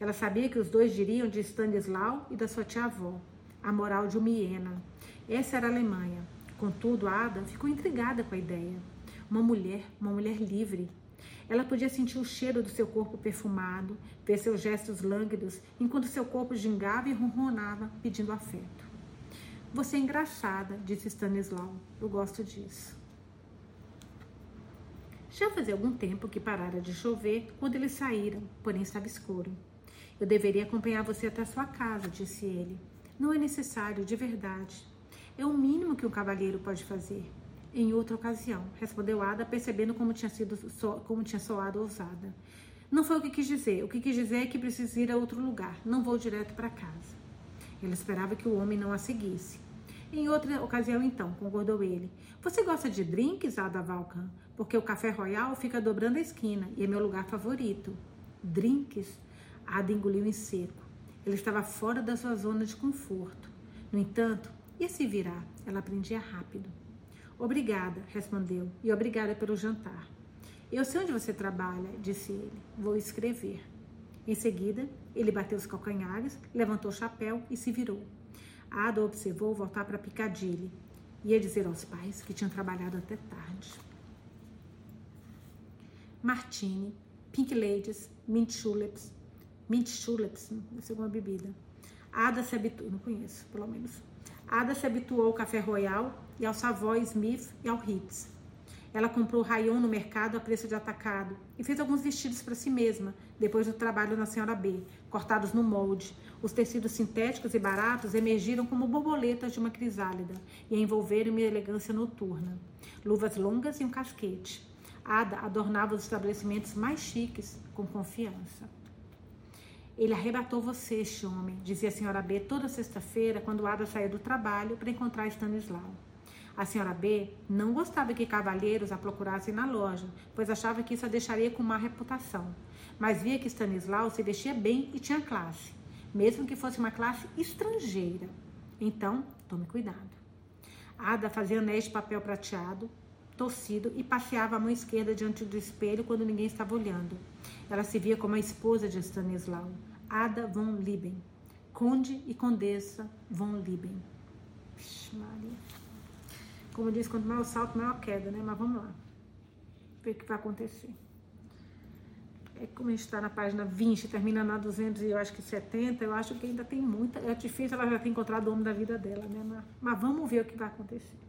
Ela sabia que os dois diriam de Stanislau e da sua tia-avó, a moral de Umiena. Essa era a Alemanha. Contudo, Ada ficou intrigada com a ideia. Uma mulher, uma mulher livre. Ela podia sentir o cheiro do seu corpo perfumado, ver seus gestos lânguidos, enquanto seu corpo gingava e ronronava, pedindo afeto. Você é engraçada, disse Stanislau. Eu gosto disso. Já fazia algum tempo que parara de chover quando eles saíram, porém estava escuro. Eu deveria acompanhar você até sua casa, disse ele. Não é necessário, de verdade. É o mínimo que um cavalheiro pode fazer. Em outra ocasião, respondeu Ada, percebendo como tinha sido como tinha soado ousada. Não foi o que quis dizer. O que quis dizer é que precisa ir a outro lugar. Não vou direto para casa. Ela esperava que o homem não a seguisse. Em outra ocasião, então, concordou ele. Você gosta de drinks, Ada Valcan? Porque o café royal fica dobrando a esquina e é meu lugar favorito. Drinks? Ada engoliu em seco. Ele estava fora da sua zona de conforto. No entanto, e se virar? Ela aprendia rápido. Obrigada, respondeu, e obrigada pelo jantar. Eu sei onde você trabalha, disse ele. Vou escrever. Em seguida, ele bateu os calcanhares, levantou o chapéu e se virou. Ada observou voltar para Piccadilly. Ia dizer aos pais que tinham trabalhado até tarde. Martini, Pink Ladies, Mint Tulips. Mint Tulips, não sei alguma bebida. Ada se habituou, não conheço, pelo menos. Ada se habituou ao café royal e ao Savoy Smith e ao Ritz. Ela comprou rayon no mercado a preço de atacado e fez alguns vestidos para si mesma, depois do trabalho na Senhora B, cortados no molde. Os tecidos sintéticos e baratos emergiram como borboletas de uma crisálida e envolveram uma elegância noturna. Luvas longas e um casquete. Ada adornava os estabelecimentos mais chiques com confiança. Ele arrebatou você, este homem, dizia a senhora B toda sexta-feira, quando Ada saía do trabalho para encontrar Stanislau. A senhora B não gostava que cavalheiros a procurassem na loja, pois achava que isso a deixaria com má reputação. Mas via que Stanislau se vestia bem e tinha classe, mesmo que fosse uma classe estrangeira. Então, tome cuidado. Ada fazia anéis de papel prateado, torcido, e passeava a mão esquerda diante do espelho quando ninguém estava olhando. Ela se via como a esposa de Stanislau, Ada von Lieben, conde e condessa von Lieben. Vixe, Maria. Como diz, quanto maior o salto, maior a queda, né? Mas vamos lá. Ver o que vai acontecer. É como a gente está na página 20, termina na 200 e eu acho que 70, eu acho que ainda tem muita. É difícil ela já ter encontrado o homem da vida dela, né? Mas, mas vamos ver o que vai acontecer.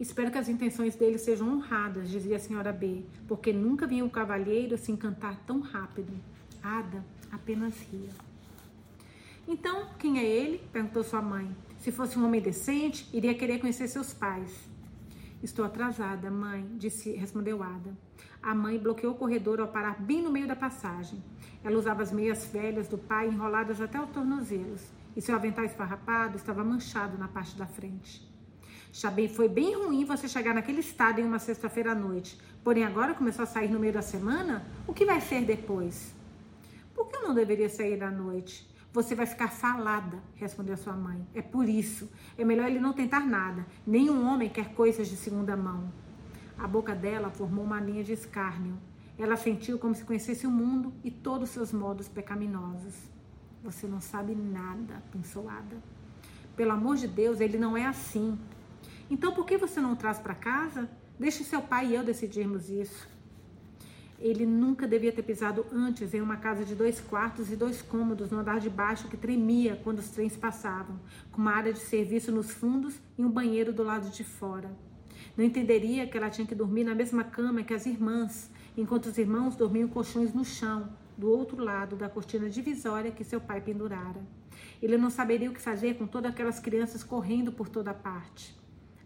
Espero que as intenções dele sejam honradas, dizia a senhora B, porque nunca vi um cavalheiro se encantar tão rápido. Ada apenas ria. Então, quem é ele? perguntou sua mãe. Se fosse um homem decente, iria querer conhecer seus pais. Estou atrasada, mãe, disse, respondeu Ada. A mãe bloqueou o corredor ao parar bem no meio da passagem. Ela usava as meias velhas do pai enroladas até os tornozelos, e seu avental esfarrapado estava manchado na parte da frente. Bem, foi bem ruim você chegar naquele estado em uma sexta-feira à noite. Porém, agora começou a sair no meio da semana? O que vai ser depois? Por que eu não deveria sair à noite? Você vai ficar falada, respondeu sua mãe. É por isso. É melhor ele não tentar nada. Nenhum homem quer coisas de segunda mão. A boca dela formou uma linha de escárnio. Ela sentiu como se conhecesse o mundo e todos os seus modos pecaminosos. Você não sabe nada, pensou Ada. Pelo amor de Deus, ele não é assim. Então por que você não traz para casa? Deixe seu pai e eu decidirmos isso. Ele nunca devia ter pisado antes em uma casa de dois quartos e dois cômodos no andar de baixo que tremia quando os trens passavam, com uma área de serviço nos fundos e um banheiro do lado de fora. Não entenderia que ela tinha que dormir na mesma cama que as irmãs, enquanto os irmãos dormiam colchões no chão, do outro lado da cortina divisória que seu pai pendurara. Ele não saberia o que fazer com todas aquelas crianças correndo por toda parte.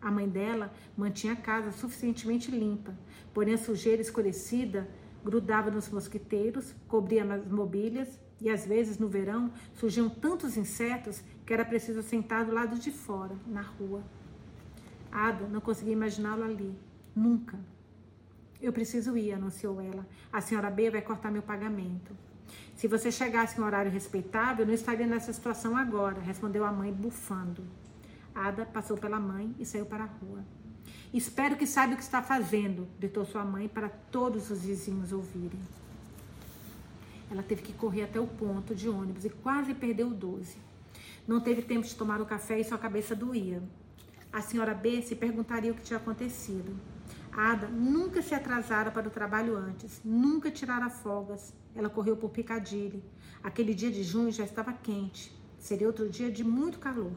A mãe dela mantinha a casa suficientemente limpa, porém a sujeira escurecida grudava nos mosquiteiros, cobria as mobílias e às vezes no verão surgiam tantos insetos que era preciso sentar do lado de fora, na rua. Ada não conseguia imaginá-lo ali, nunca. Eu preciso ir, anunciou ela. A senhora B vai cortar meu pagamento. Se você chegasse em um horário respeitável, não estaria nessa situação agora, respondeu a mãe, bufando. Ada passou pela mãe e saiu para a rua. Espero que saiba o que está fazendo, gritou sua mãe para todos os vizinhos ouvirem. Ela teve que correr até o ponto de ônibus e quase perdeu o 12. Não teve tempo de tomar o café e sua cabeça doía. A senhora B se perguntaria o que tinha acontecido. Ada nunca se atrasara para o trabalho antes, nunca tirara folgas. Ela correu por Piccadilly. Aquele dia de junho já estava quente. Seria outro dia de muito calor.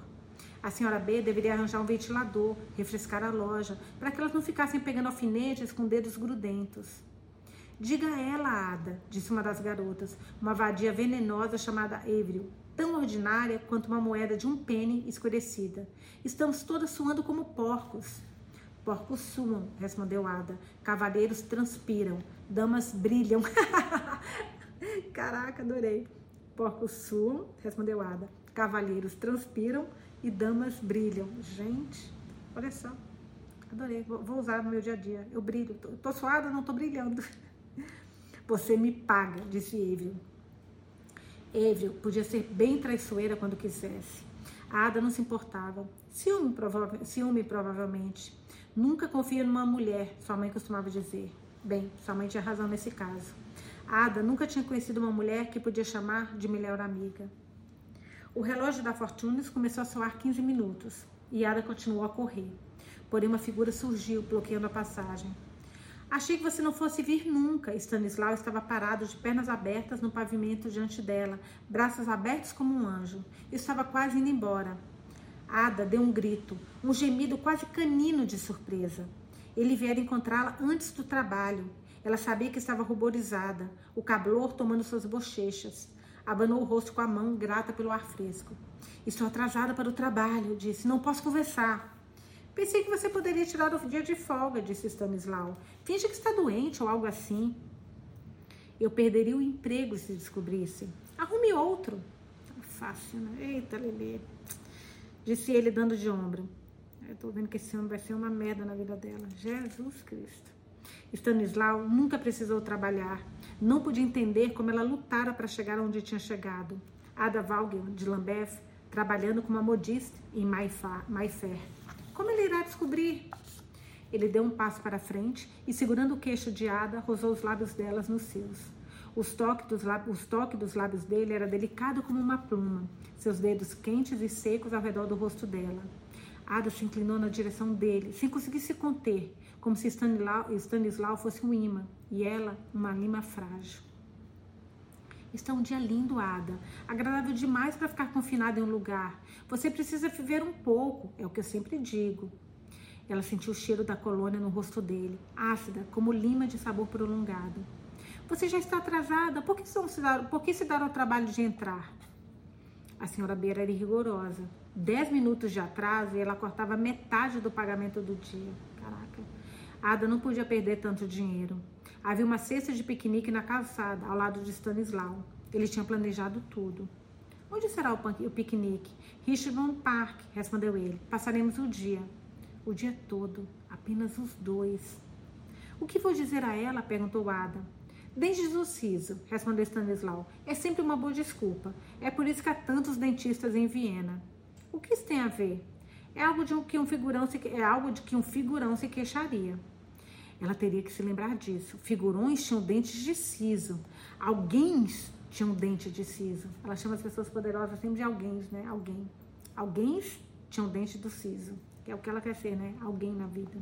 A senhora B deveria arranjar um ventilador, refrescar a loja, para que elas não ficassem pegando alfinetes com dedos grudentos. Diga a ela, Ada, disse uma das garotas, uma vadia venenosa chamada Avril, tão ordinária quanto uma moeda de um pene escurecida. Estamos todas suando como porcos. Porcos suam, respondeu Ada. Cavaleiros transpiram, damas brilham. Caraca, adorei. Porcos suam, respondeu Ada. Cavaleiros transpiram e damas brilham. Gente, olha só. Adorei. Vou usar no meu dia a dia. Eu brilho. Tô, tô suada, não tô brilhando. Você me paga, disse Evil. Evil podia ser bem traiçoeira quando quisesse. A Ada não se importava. Ciúme, prova ciúme provavelmente. Nunca confia numa mulher, sua mãe costumava dizer. Bem, sua mãe tinha razão nesse caso. Ada nunca tinha conhecido uma mulher que podia chamar de melhor amiga. O relógio da Fortunes começou a soar 15 minutos e Ada continuou a correr. Porém, uma figura surgiu, bloqueando a passagem. Achei que você não fosse vir nunca. Stanislau estava parado de pernas abertas no pavimento diante dela, braços abertos como um anjo. Estava quase indo embora. Ada deu um grito, um gemido quase canino de surpresa. Ele viera encontrá-la antes do trabalho. Ela sabia que estava ruborizada, o calor tomando suas bochechas. Abanou o rosto com a mão, grata pelo ar fresco. Estou atrasada para o trabalho, disse. Não posso conversar. Pensei que você poderia tirar o dia de folga, disse Stanislau. Finge que está doente ou algo assim. Eu perderia o emprego se descobrisse. Arrume outro. Fácil, né? Eita, Lelê. Disse ele dando de ombro. Eu vendo que esse homem vai ser uma merda na vida dela. Jesus Cristo. Stanislau nunca precisou trabalhar. Não podia entender como ela lutara para chegar onde tinha chegado. Ada Valgel, de Lambeth, trabalhando como modista em Mayfair. Como ele irá descobrir? Ele deu um passo para frente e, segurando o queixo de Ada, rosou os lábios delas nos seus. Os toques dos, lábios, toque dos lábios dele era delicado como uma pluma, seus dedos quentes e secos ao redor do rosto dela. Ada se inclinou na direção dele, sem conseguir se conter, como se Stanislau, Stanislau fosse um imã e ela uma lima frágil. Está um dia lindo, Ada. Agradável demais para ficar confinada em um lugar. Você precisa viver um pouco, é o que eu sempre digo. Ela sentiu o cheiro da colônia no rosto dele, ácida, como lima de sabor prolongado. Você já está atrasada. Por que, se dar, por que se dar ao trabalho de entrar? A senhora Beira era rigorosa. Dez minutos de atraso e ela cortava metade do pagamento do dia. Caraca. Ada não podia perder tanto dinheiro. Havia uma cesta de piquenique na calçada, ao lado de Stanislau. Ele tinha planejado tudo. Onde será o, piquenique? Richmond Park, respondeu ele. Passaremos o dia. O dia todo. Apenas os dois. O que vou dizer a ela? perguntou Ada. Desde o siso, respondeu Stanislau. É sempre uma boa desculpa. É por isso que há tantos dentistas em Viena. O que isso tem a ver? É algo de que um figurão se, é algo de que um figurão se queixaria. Ela teria que se lembrar disso. Figurões tinham dentes de siso. Alguém tinham dente de siso. Ela chama as pessoas poderosas sempre de alguém, né? Alguém. Alguém tinham dente do siso. Que é o que ela quer ser, né? Alguém na vida.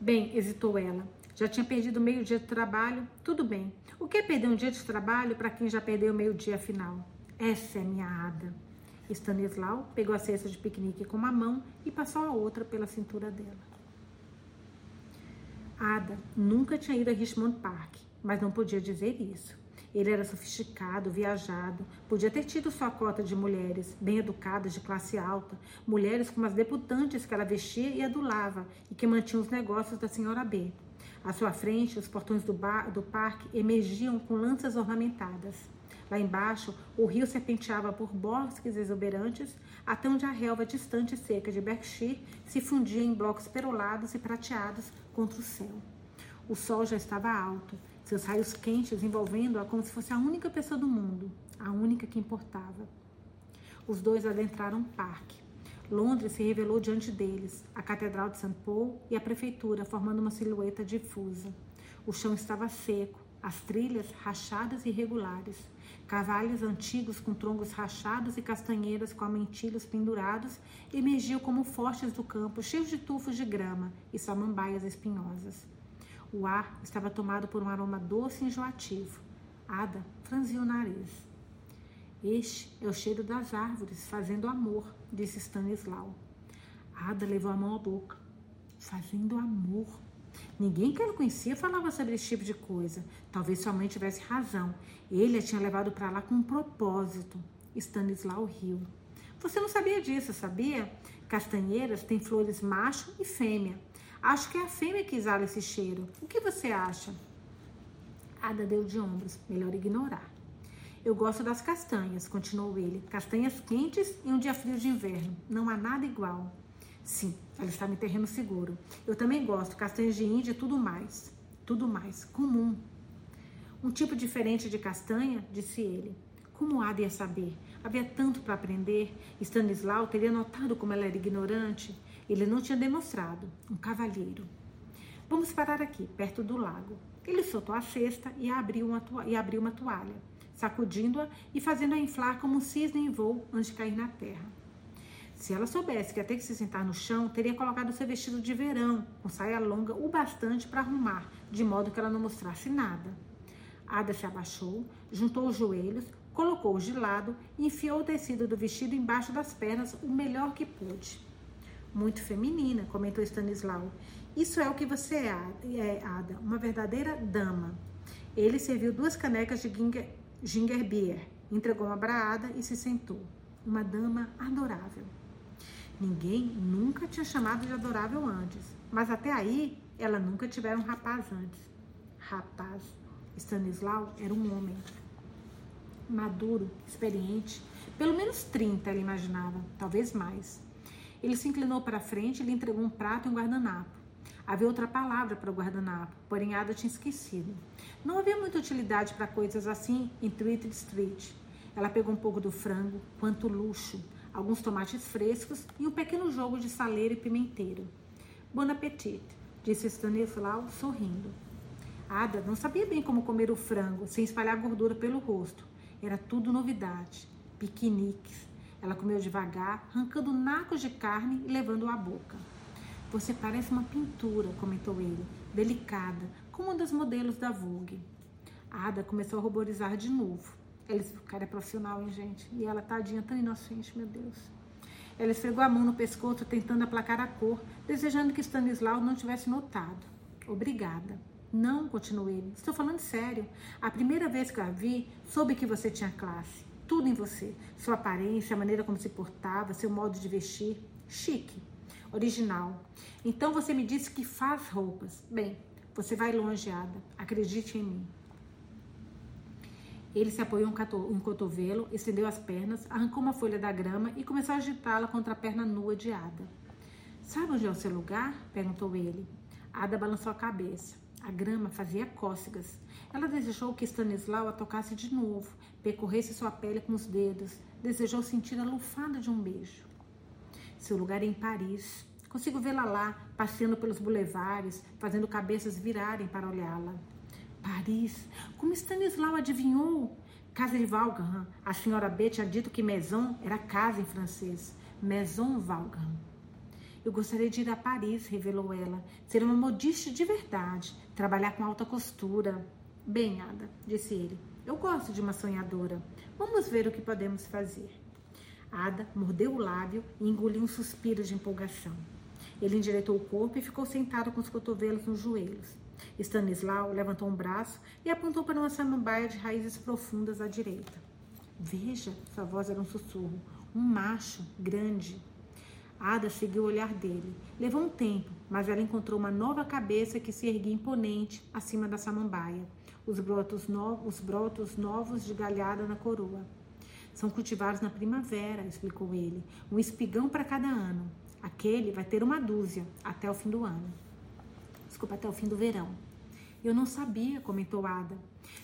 Bem, hesitou ela. Já tinha perdido meio dia de trabalho? Tudo bem. O que é perder um dia de trabalho para quem já perdeu meio dia final? Essa é minha Ada. Stanislau pegou a cesta de piquenique com uma mão e passou a outra pela cintura dela. Ada nunca tinha ido a Richmond Park, mas não podia dizer isso. Ele era sofisticado, viajado, podia ter tido sua cota de mulheres, bem educadas, de classe alta, mulheres como as debutantes que ela vestia e adulava e que mantinham os negócios da senhora B. À sua frente, os portões do, bar, do parque emergiam com lanças ornamentadas. Lá embaixo, o rio serpenteava por bosques exuberantes até onde a relva distante e seca de Berkshire se fundia em blocos perolados e prateados contra o céu. O sol já estava alto, seus raios quentes envolvendo-a como se fosse a única pessoa do mundo, a única que importava. Os dois adentraram o parque. Londres se revelou diante deles, a Catedral de St. Paul e a prefeitura formando uma silhueta difusa. O chão estava seco, as trilhas rachadas e irregulares. Cavalos antigos com troncos rachados e castanheiras com amentilhos pendurados emergiam como fortes do campo, cheios de tufos de grama e samambaias espinhosas. O ar estava tomado por um aroma doce e enjoativo. Ada franziu o nariz. Este é o cheiro das árvores fazendo amor, disse Stanislau. Ada levou a mão à boca. Fazendo amor. Ninguém que ela conhecia falava sobre esse tipo de coisa. Talvez sua mãe tivesse razão. Ele a tinha levado para lá com um propósito. Stanislau riu. Você não sabia disso, sabia? castanheiras têm flores macho e fêmea. Acho que é a fêmea que exala esse cheiro. O que você acha? Ada deu de ombros. Melhor ignorar. Eu gosto das castanhas, continuou ele. Castanhas quentes e um dia frio de inverno. Não há nada igual. Sim, ela está em terreno seguro. Eu também gosto, castanhas de índia e tudo mais. Tudo mais. Comum. Um tipo diferente de castanha, disse ele. Como Ada ia saber? Havia tanto para aprender. Stanislau teria notado como ela era ignorante. Ele não tinha demonstrado. Um cavalheiro. Vamos parar aqui, perto do lago. Ele soltou a cesta e abriu uma, e abriu uma toalha, sacudindo-a e fazendo-a inflar como um cisne em voo antes de cair na terra. Se ela soubesse que ter que se sentar no chão, teria colocado seu vestido de verão, com saia longa o bastante para arrumar, de modo que ela não mostrasse nada. Ada se abaixou, juntou os joelhos, colocou-os de lado e enfiou o tecido do vestido embaixo das pernas o melhor que pôde. Muito feminina, comentou Stanislau. Isso é o que você é, é, Ada, uma verdadeira dama. Ele serviu duas canecas de ginger, ginger beer, entregou uma braada e se sentou. Uma dama adorável. Ninguém nunca tinha chamado de adorável antes, mas até aí ela nunca tivera um rapaz antes. Rapaz. Stanislau era um homem. Maduro, experiente, pelo menos 30 ele imaginava, talvez mais. Ele se inclinou para frente e lhe entregou um prato e um guardanapo. Havia outra palavra para o guardanapo, porém Ada tinha esquecido. Não havia muita utilidade para coisas assim em Tweed Street. Ela pegou um pouco do frango, quanto luxo, alguns tomates frescos e um pequeno jogo de saleiro e pimenteiro. Bon appetit, disse Stanislau, sorrindo. Ada não sabia bem como comer o frango sem espalhar gordura pelo rosto. Era tudo novidade. Piqueniques, ela comeu devagar, arrancando nacos de carne e levando-o à boca. Você parece uma pintura, comentou ele, delicada, como uma das modelos da Vogue. Ada começou a ruborizar de novo. Ela, o cara é profissional, hein, gente? E ela, tadinha, tão inocente, meu Deus. Ela esfregou a mão no pescoço, tentando aplacar a cor, desejando que Stanislau não tivesse notado. Obrigada. Não, continuou ele. Estou falando sério. A primeira vez que a vi, soube que você tinha classe tudo em você. Sua aparência, a maneira como se portava, seu modo de vestir. Chique, original. Então você me disse que faz roupas. Bem, você vai longe, Ada. Acredite em mim. Ele se apoiou em um cotovelo, estendeu as pernas, arrancou uma folha da grama e começou a agitá-la contra a perna nua de Ada. Sabe onde é o seu lugar? perguntou ele. Ada balançou a cabeça. A grama fazia cócegas. Ela desejou que Stanislau a tocasse de novo, percorresse sua pele com os dedos, desejou sentir a lufada de um beijo. Seu lugar é em Paris. Consigo vê-la lá, passeando pelos bulevares, fazendo cabeças virarem para olhá-la. Paris! Como Stanislau adivinhou? Casa de Valgam. A senhora B tinha dito que maison era casa em francês. Maison Valgam. Eu gostaria de ir a Paris, revelou ela. Ser uma modista de verdade, trabalhar com alta costura. Bem, Ada, disse ele, eu gosto de uma sonhadora. Vamos ver o que podemos fazer. Ada mordeu o lábio e engoliu um suspiro de empolgação. Ele endireitou o corpo e ficou sentado com os cotovelos nos joelhos. Stanislau levantou um braço e apontou para uma samambaia de raízes profundas à direita. Veja, sua voz era um sussurro. Um macho grande, Ada seguiu o olhar dele. Levou um tempo, mas ela encontrou uma nova cabeça que se erguia imponente acima da samambaia. Os brotos, novos, os brotos novos de galhada na coroa. São cultivados na primavera, explicou ele. Um espigão para cada ano. Aquele vai ter uma dúzia até o fim do ano. Desculpa, até o fim do verão. Eu não sabia, comentou Ada.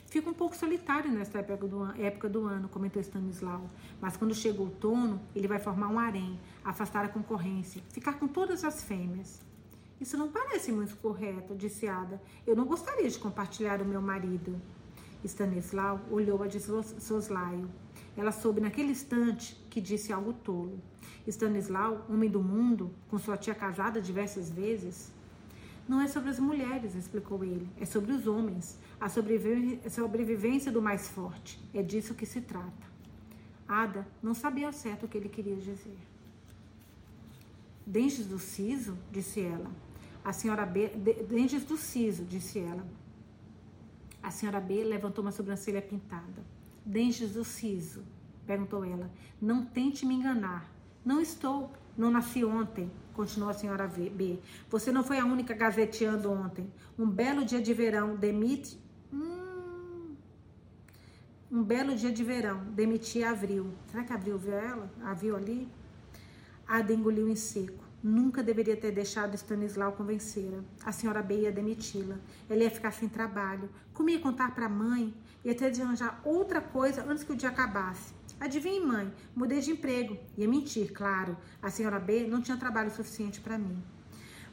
Fica um pouco solitário nesta época do, época do ano, comentou Stanislau. Mas quando chega o outono, ele vai formar um harém, afastar a concorrência, ficar com todas as fêmeas. Isso não parece muito correto, disse Ada. Eu não gostaria de compartilhar o meu marido. Stanislau olhou-a de soslaio. Ela soube naquele instante que disse algo tolo. Stanislau, homem do mundo, com sua tia casada diversas vezes, não é sobre as mulheres, explicou ele, é sobre os homens, a sobrevivência do mais forte. É disso que se trata. Ada não sabia ao certo o que ele queria dizer. Dentes do siso, disse ela. A senhora B. Dentes do siso, disse ela. A senhora B levantou uma sobrancelha pintada. Dentes do siso, perguntou ela. Não tente me enganar. Não estou não nasci ontem, continuou a senhora B. Você não foi a única gazeteando ontem. Um belo dia de verão, demite. Hum, um belo dia de verão, demiti Avril. Será que Avril viu ela? A viu ali? Ada engoliu em seco. Nunca deveria ter deixado Stanislau convencê-la. A senhora B ia demiti-la. Ela ia ficar sem trabalho. Como ia contar para a mãe? Ia ter de arranjar outra coisa antes que o dia acabasse. Adivinhe, mãe, mudei de emprego. Ia mentir, claro. A senhora B não tinha trabalho suficiente para mim.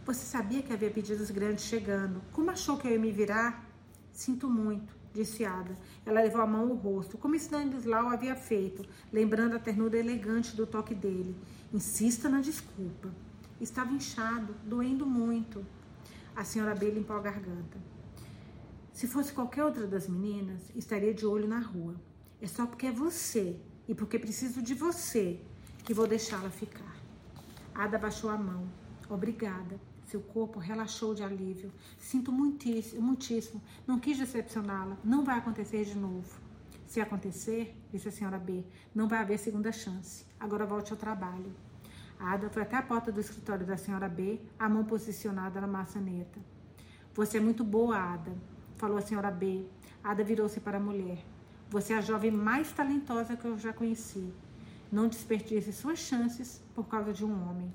Você sabia que havia pedidos grandes chegando. Como achou que eu ia me virar? Sinto muito, disse Ada. Ela levou a mão ao rosto, como Stanislau havia feito, lembrando a ternura elegante do toque dele. Insista na desculpa. Estava inchado, doendo muito. A senhora B limpou a garganta. Se fosse qualquer outra das meninas, estaria de olho na rua. É só porque é você e porque preciso de você que vou deixá-la ficar. Ada baixou a mão. Obrigada. Seu corpo relaxou de alívio. Sinto muitíssimo, muitíssimo. Não quis decepcioná-la. Não vai acontecer de novo. Se acontecer, disse a senhora B, não vai haver segunda chance. Agora volte ao trabalho. Ada foi até a porta do escritório da senhora B, a mão posicionada na maçaneta. Você é muito boa, Ada, falou a senhora B. Ada virou-se para a mulher. Você é a jovem mais talentosa que eu já conheci. Não desperdice suas chances por causa de um homem.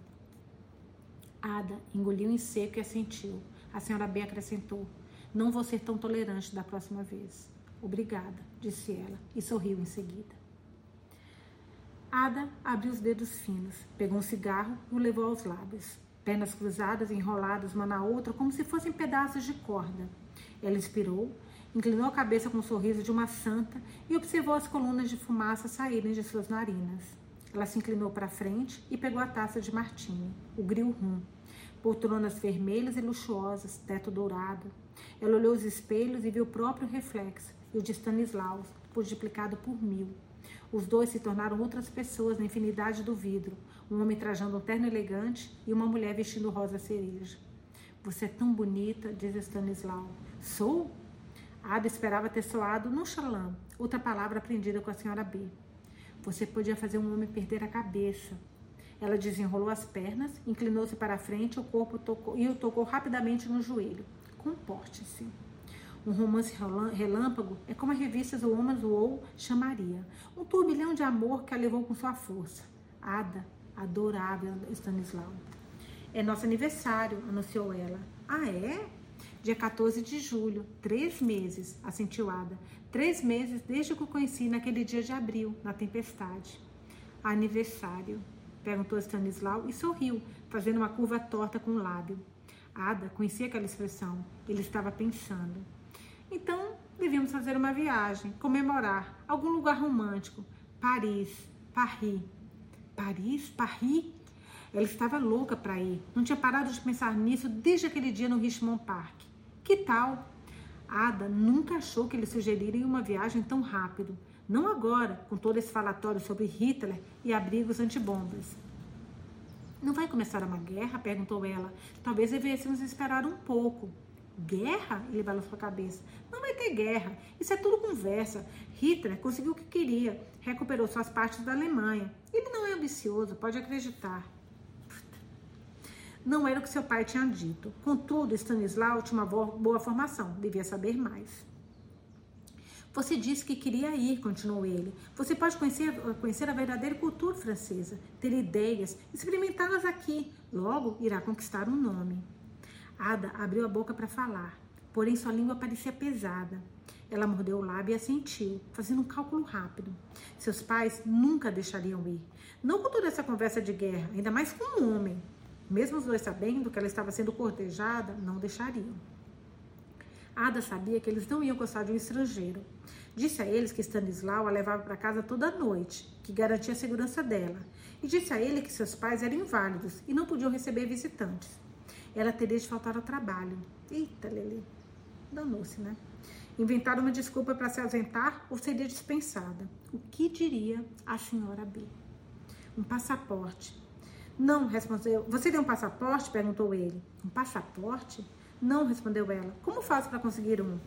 Ada engoliu em seco e assentiu. A senhora B acrescentou: Não vou ser tão tolerante da próxima vez. Obrigada, disse ela e sorriu em seguida. Ada abriu os dedos finos, pegou um cigarro e o levou aos lábios. Pernas cruzadas, enroladas uma na outra, como se fossem pedaços de corda. Ela expirou Inclinou a cabeça com um sorriso de uma santa e observou as colunas de fumaça saírem de suas narinas. Ela se inclinou para frente e pegou a taça de martini, o grill rum. Poltronas vermelhas e luxuosas, teto dourado. Ela olhou os espelhos e viu o próprio reflexo e o de Stanislaus, multiplicado por mil. Os dois se tornaram outras pessoas na infinidade do vidro, um homem trajando um terno elegante e uma mulher vestindo rosa cereja. Você é tão bonita, diz Stanislau. Sou? Ada esperava ter soado nonchalant, outra palavra aprendida com a senhora B. Você podia fazer um homem perder a cabeça. Ela desenrolou as pernas, inclinou-se para a frente o corpo tocou, e o tocou rapidamente no joelho. Comporte-se. Um romance relâmpago é como a revista do Woman's Wall chamaria. Um turbilhão de amor que a levou com sua força. Ada, adorável Stanislau. É nosso aniversário, anunciou ela. Ah, é? Dia 14 de julho, três meses, assentiu Ada. Três meses desde que o conheci naquele dia de abril, na tempestade. Aniversário, perguntou Stanislau e sorriu, fazendo uma curva torta com o lábio. Ada conhecia aquela expressão. Ele estava pensando. Então, devíamos fazer uma viagem, comemorar, algum lugar romântico. Paris, Paris. Paris, Paris? Ela estava louca para ir. Não tinha parado de pensar nisso desde aquele dia no Richmond Park. Que tal? Ada nunca achou que ele sugeriria uma viagem tão rápido. Não agora, com todo esse falatório sobre Hitler e abrigos antibombas. Não vai começar uma guerra? perguntou ela. Talvez devêssemos esperar um pouco. Guerra? Ele balançou a cabeça. Não vai ter guerra. Isso é tudo conversa. Hitler conseguiu o que queria. Recuperou suas partes da Alemanha. Ele não é ambicioso, pode acreditar não era o que seu pai tinha dito. Contudo, Stanislau tinha uma boa formação, devia saber mais. Você disse que queria ir, continuou ele. Você pode conhecer, conhecer a verdadeira cultura francesa, ter ideias, experimentá-las aqui. Logo, irá conquistar um nome. Ada abriu a boca para falar, porém sua língua parecia pesada. Ela mordeu o lábio e assentiu, fazendo um cálculo rápido. Seus pais nunca deixariam ir. Não com toda essa conversa de guerra, ainda mais com um homem. Mesmo os dois sabendo que ela estava sendo cortejada, não deixariam. Ada sabia que eles não iam gostar de um estrangeiro. Disse a eles que Stanislau a levava para casa toda noite, que garantia a segurança dela. E disse a ele que seus pais eram inválidos e não podiam receber visitantes. Ela teria de faltar ao trabalho. Eita, Lele. Danou-se, né? Inventaram uma desculpa para se ausentar ou seria dispensada. O que diria a senhora B? Um passaporte não, respondeu. Você tem um passaporte? perguntou ele. Um passaporte? Não, respondeu ela. Como faço para conseguir um?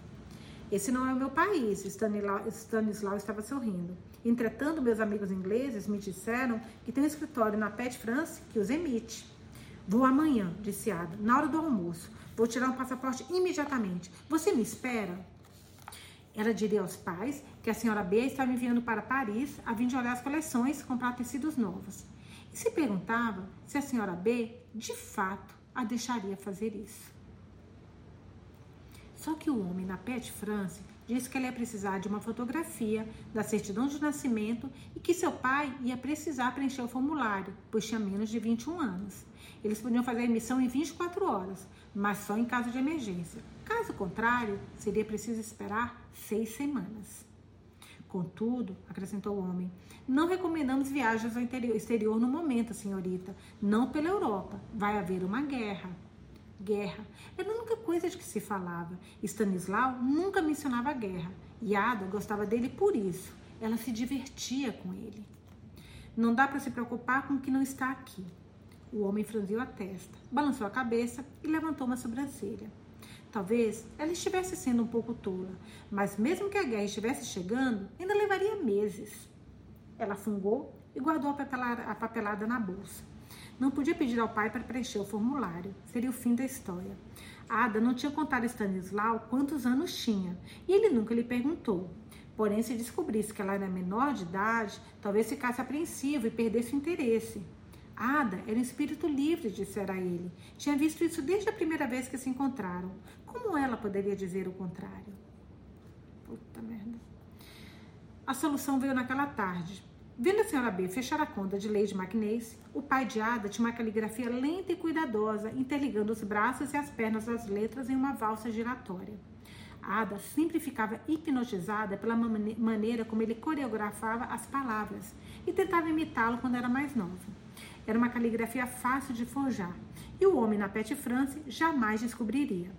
Esse não é o meu país, Stanislau, estava sorrindo. Entretanto, meus amigos ingleses me disseram que tem um escritório na Pet France que os emite. Vou amanhã, disse Ada, na hora do almoço. Vou tirar um passaporte imediatamente. Você me espera? Ela diria aos pais que a senhora B estava enviando para Paris a fim de olhar as coleções e comprar tecidos novos. Se perguntava se a senhora B, de fato, a deixaria fazer isso. Só que o homem na Pet France disse que ela ia precisar de uma fotografia da certidão de nascimento e que seu pai ia precisar preencher o formulário, pois tinha menos de 21 anos. Eles podiam fazer a emissão em 24 horas, mas só em caso de emergência. Caso contrário, seria preciso esperar seis semanas. Contudo, acrescentou o homem, não recomendamos viagens ao interior, exterior no momento, senhorita. Não pela Europa. Vai haver uma guerra. Guerra. Era a única coisa de que se falava. Stanislau nunca mencionava a guerra. E Ada gostava dele por isso. Ela se divertia com ele. Não dá para se preocupar com o que não está aqui. O homem franziu a testa, balançou a cabeça e levantou uma sobrancelha. Talvez ela estivesse sendo um pouco tola, mas mesmo que a guerra estivesse chegando, ainda levaria meses. Ela fungou e guardou a papelada, na bolsa. Não podia pedir ao pai para preencher o formulário, seria o fim da história. Ada não tinha contado a Stanislau quantos anos tinha, e ele nunca lhe perguntou. Porém, se descobrisse que ela era menor de idade, talvez ficasse apreensivo e perdesse o interesse. Ada era um espírito livre, dissera ele. Tinha visto isso desde a primeira vez que se encontraram. Como ela poderia dizer o contrário? Puta merda. A solução veio naquela tarde. Vendo a senhora B fechar a conta de Lady McNace, o pai de Ada tinha uma caligrafia lenta e cuidadosa, interligando os braços e as pernas das letras em uma valsa giratória. Ada sempre ficava hipnotizada pela maneira como ele coreografava as palavras e tentava imitá-lo quando era mais nova. Era uma caligrafia fácil de forjar e o homem na Pet France jamais descobriria.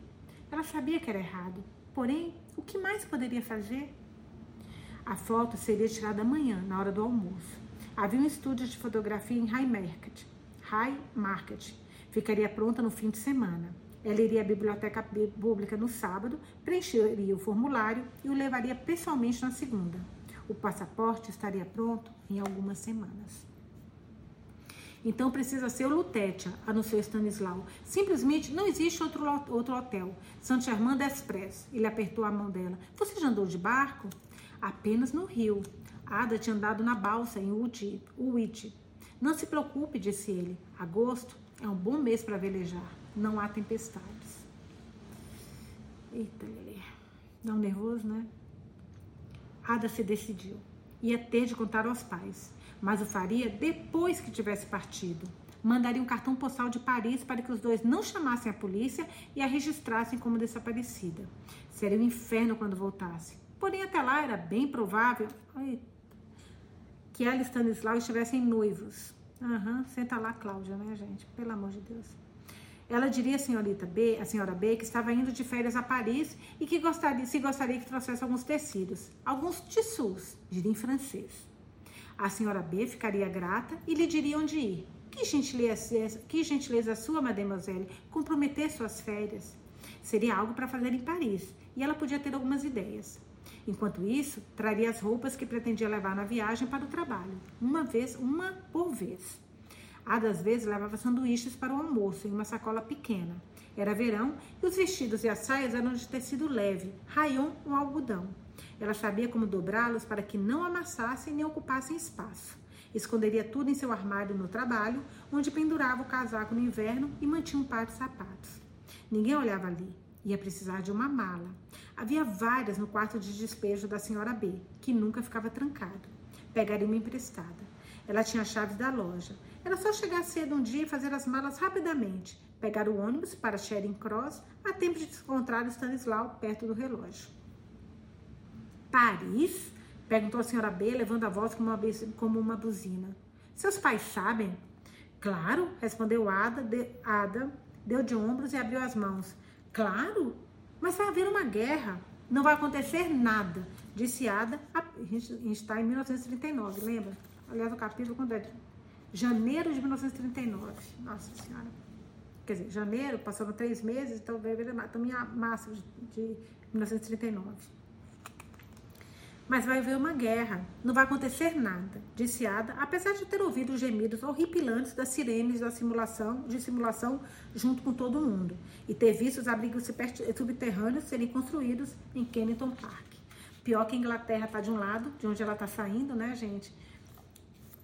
Ela sabia que era errado, porém, o que mais poderia fazer? A foto seria tirada amanhã, na hora do almoço. Havia um estúdio de fotografia em High Market. High Market. Ficaria pronta no fim de semana. Ela iria à biblioteca pública no sábado, preencheria o formulário e o levaria pessoalmente na segunda. O passaporte estaria pronto em algumas semanas. Então precisa ser o Lutetia, anunciou Stanislau. Simplesmente não existe outro, outro hotel. Saint Germain d'Express. Ele apertou a mão dela. Você já andou de barco? Apenas no rio. Ada tinha andado na balsa em Uiti. Não se preocupe, disse ele. Agosto é um bom mês para velejar. Não há tempestades. Eita, Lelê. Dá um nervoso, né? Ada se decidiu. Ia ter de contar aos pais mas o faria depois que tivesse partido. Mandaria um cartão postal de Paris para que os dois não chamassem a polícia e a registrassem como desaparecida. Seria um inferno quando voltasse. Porém, até lá era bem provável que ela e Stanislau estivessem noivos. Uhum, senta lá, Cláudia, né, gente? Pelo amor de Deus. Ela diria à senhorita B, a senhora B, que estava indo de férias a Paris e que gostaria, se gostaria que trouxesse alguns tecidos, alguns tissus, diria em francês. A senhora B ficaria grata e lhe diria onde ir. Que gentileza, que gentileza sua, mademoiselle, comprometer suas férias. Seria algo para fazer em Paris e ela podia ter algumas ideias. Enquanto isso, traria as roupas que pretendia levar na viagem para o trabalho, uma vez, uma por vez. A das vezes levava sanduíches para o almoço em uma sacola pequena. Era verão e os vestidos e as saias eram de tecido leve, rayon ou algodão. Ela sabia como dobrá-los para que não amassassem nem ocupassem espaço. Esconderia tudo em seu armário no trabalho, onde pendurava o casaco no inverno e mantinha um par de sapatos. Ninguém olhava ali. Ia precisar de uma mala. Havia várias no quarto de despejo da senhora B, que nunca ficava trancado. Pegaria uma emprestada. Ela tinha chaves da loja. Era só chegar cedo um dia e fazer as malas rapidamente. Pegar o ônibus para Charing Cross a tempo de encontrar o Stanislau perto do relógio. Paris? Perguntou a senhora B, levando a voz como uma, como uma buzina. Seus pais sabem? Claro, respondeu Ada, de, Ada, deu de ombros e abriu as mãos. Claro, mas vai haver uma guerra. Não vai acontecer nada, disse Ada. A gente está em 1939, lembra? Aliás, o capítulo quando é? Janeiro de 1939. Nossa Senhora. Quer dizer, janeiro, passaram três meses, então em março de 1939. Mas vai haver uma guerra. Não vai acontecer nada, disse Ada, apesar de ter ouvido os gemidos horripilantes das sirenes da simulação, de simulação junto com todo mundo, e ter visto os abrigos subterrâneos serem construídos em Kennington Park. Pior que a Inglaterra está de um lado, de onde ela está saindo, né, gente?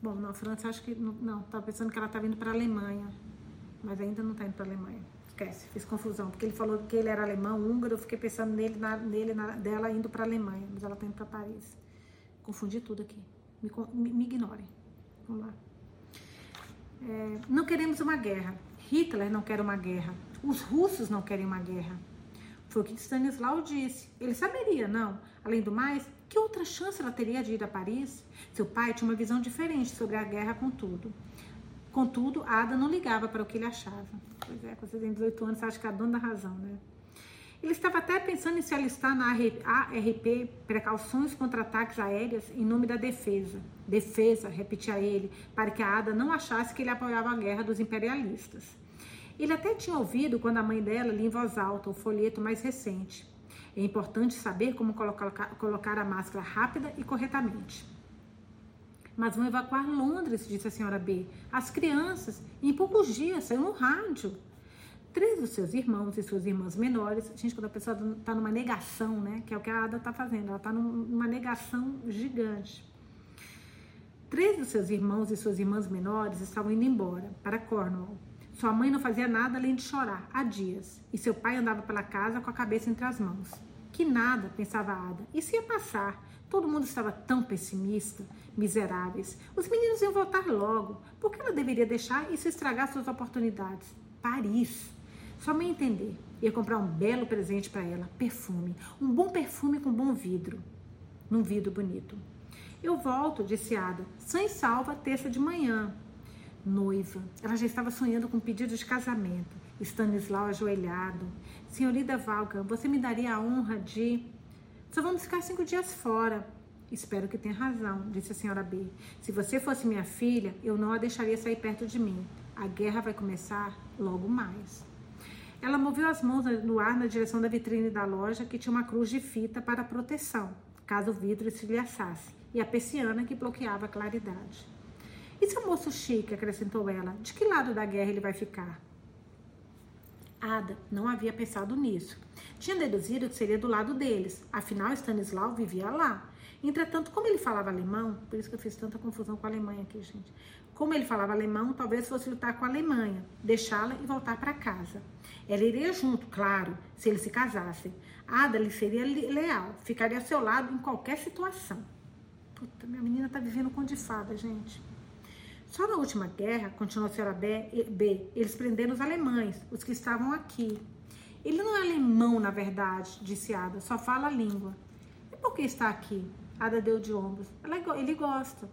Bom, na França acho que não, estava pensando que ela estava indo para a Alemanha, mas ainda não está indo para a Alemanha. Esquece, fiz confusão, porque ele falou que ele era alemão, húngaro, eu fiquei pensando nele, na, nele na, dela indo para Alemanha, mas ela está indo para Paris. Confundi tudo aqui. Me, me, me ignorem. Vamos lá. É, não queremos uma guerra. Hitler não quer uma guerra. Os russos não querem uma guerra. Foi o que Stanislau disse. Ele saberia, não. Além do mais, que outra chance ela teria de ir a Paris? Seu pai tinha uma visão diferente sobre a guerra, contudo. Contudo, Ada não ligava para o que ele achava. Pois é, quando você tem 18 anos, você acha que é a dona da razão, né? Ele estava até pensando em se alistar na ARP, precauções contra ataques aéreos, em nome da defesa. Defesa, repetia ele, para que a Ada não achasse que ele apoiava a guerra dos imperialistas. Ele até tinha ouvido quando a mãe dela lia em voz alta o folheto mais recente. É importante saber como colocar, a máscara rápida e corretamente. Mas vão evacuar Londres, disse a senhora B. As crianças, em poucos dias, saiu no rádio. Três dos seus irmãos e suas irmãs menores, gente, quando a pessoa está numa negação, né? Que é o que a Ada está fazendo, ela está numa negação gigante. Três dos seus irmãos e suas irmãs menores estavam indo embora para Cornwall. Sua mãe não fazia nada além de chorar há dias, e seu pai andava pela casa com a cabeça entre as mãos. Que nada, pensava Ada, isso ia passar. Todo mundo estava tão pessimista, miseráveis. Os meninos iam voltar logo. Por que ela deveria deixar isso estragar suas oportunidades? Paris. Só me entender. Ia comprar um belo presente para ela, perfume, um bom perfume com bom vidro, num vidro bonito. Eu volto, disse Ada, sã e salva terça de manhã. Noiva. Ela já estava sonhando com um pedido de casamento. Stanislau ajoelhado. Senhorita Valga, você me daria a honra de só vamos ficar cinco dias fora. Espero que tenha razão, disse a senhora B. Se você fosse minha filha, eu não a deixaria sair perto de mim. A guerra vai começar logo mais. Ela moveu as mãos no ar na direção da vitrine da loja, que tinha uma cruz de fita para proteção, caso o vidro estilhaçasse, e a persiana que bloqueava a claridade. E seu moço chique, acrescentou ela, de que lado da guerra ele vai ficar? Ada não havia pensado nisso. Tinha deduzido que seria do lado deles, afinal Stanislau vivia lá. Entretanto, como ele falava alemão, por isso que eu fiz tanta confusão com a Alemanha aqui, gente. Como ele falava alemão, talvez fosse lutar com a Alemanha, deixá-la e voltar para casa. Ela iria junto, claro, se eles se casassem. Ada lhe seria leal, ficaria ao seu lado em qualquer situação. Puta, minha menina tá vivendo com de fada, gente. Só na última guerra, continuou a senhora B, B, eles prenderam os alemães, os que estavam aqui. Ele não é alemão, na verdade, disse Ada, só fala a língua. E por que está aqui? Ada deu de ombros. Ele gosta.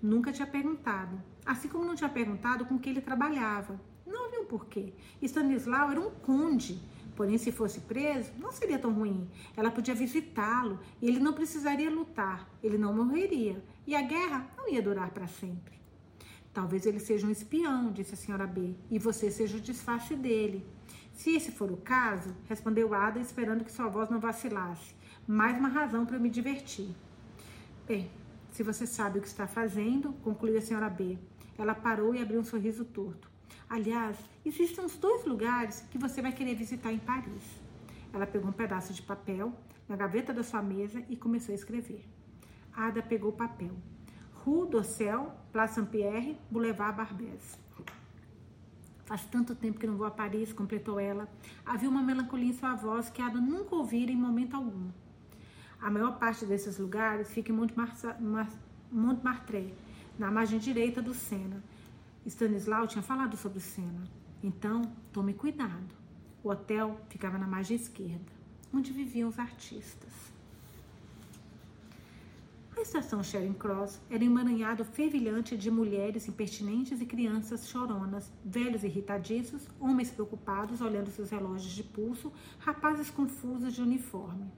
Nunca tinha perguntado. Assim como não tinha perguntado com que ele trabalhava. Não havia um porquê. Stanislau era um conde. Porém, se fosse preso, não seria tão ruim. Ela podia visitá-lo e ele não precisaria lutar. Ele não morreria. E a guerra não ia durar para sempre. Talvez ele seja um espião, disse a senhora B, e você seja o disfarce dele. Se esse for o caso, respondeu Ada, esperando que sua voz não vacilasse. Mais uma razão para eu me divertir. Bem, se você sabe o que está fazendo, concluiu a senhora B. Ela parou e abriu um sorriso torto. Aliás, existem uns dois lugares que você vai querer visitar em Paris. Ela pegou um pedaço de papel na gaveta da sua mesa e começou a escrever. Ada pegou o papel. Rue d'Ossel, Place Saint-Pierre, Boulevard Barbès. Faz tanto tempo que não vou a Paris, completou ela. Havia uma melancolia em sua voz que Ada nunca ouvira em momento algum. A maior parte desses lugares fica em Montmartre, na margem direita do Sena. Stanislau tinha falado sobre o Sena. Então, tome cuidado. O hotel ficava na margem esquerda, onde viviam os artistas. A estação Charing Cross era emaranhado fervilhante de mulheres impertinentes e crianças choronas, velhos irritadiços, homens preocupados olhando seus relógios de pulso, rapazes confusos de uniforme.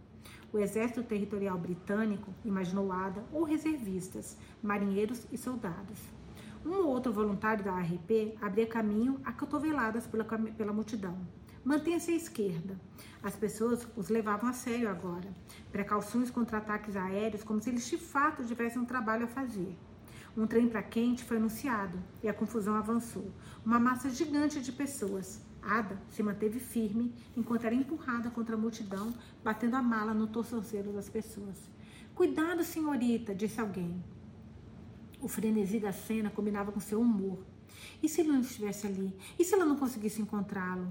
O exército territorial britânico, imaginou Ada, ou reservistas, marinheiros e soldados. Um ou outro voluntário da ARP abria caminho a cotoveladas pela, pela multidão. Mantenha-se à esquerda. As pessoas os levavam a sério agora. Precauções contra ataques aéreos, como se eles de fato tivessem um trabalho a fazer. Um trem para quente foi anunciado e a confusão avançou. Uma massa gigante de pessoas. Ada se manteve firme enquanto era empurrada contra a multidão, batendo a mala no torcozelo das pessoas. Cuidado, senhorita, disse alguém. O frenesi da cena combinava com seu humor. E se ele não estivesse ali? E se ela não conseguisse encontrá-lo?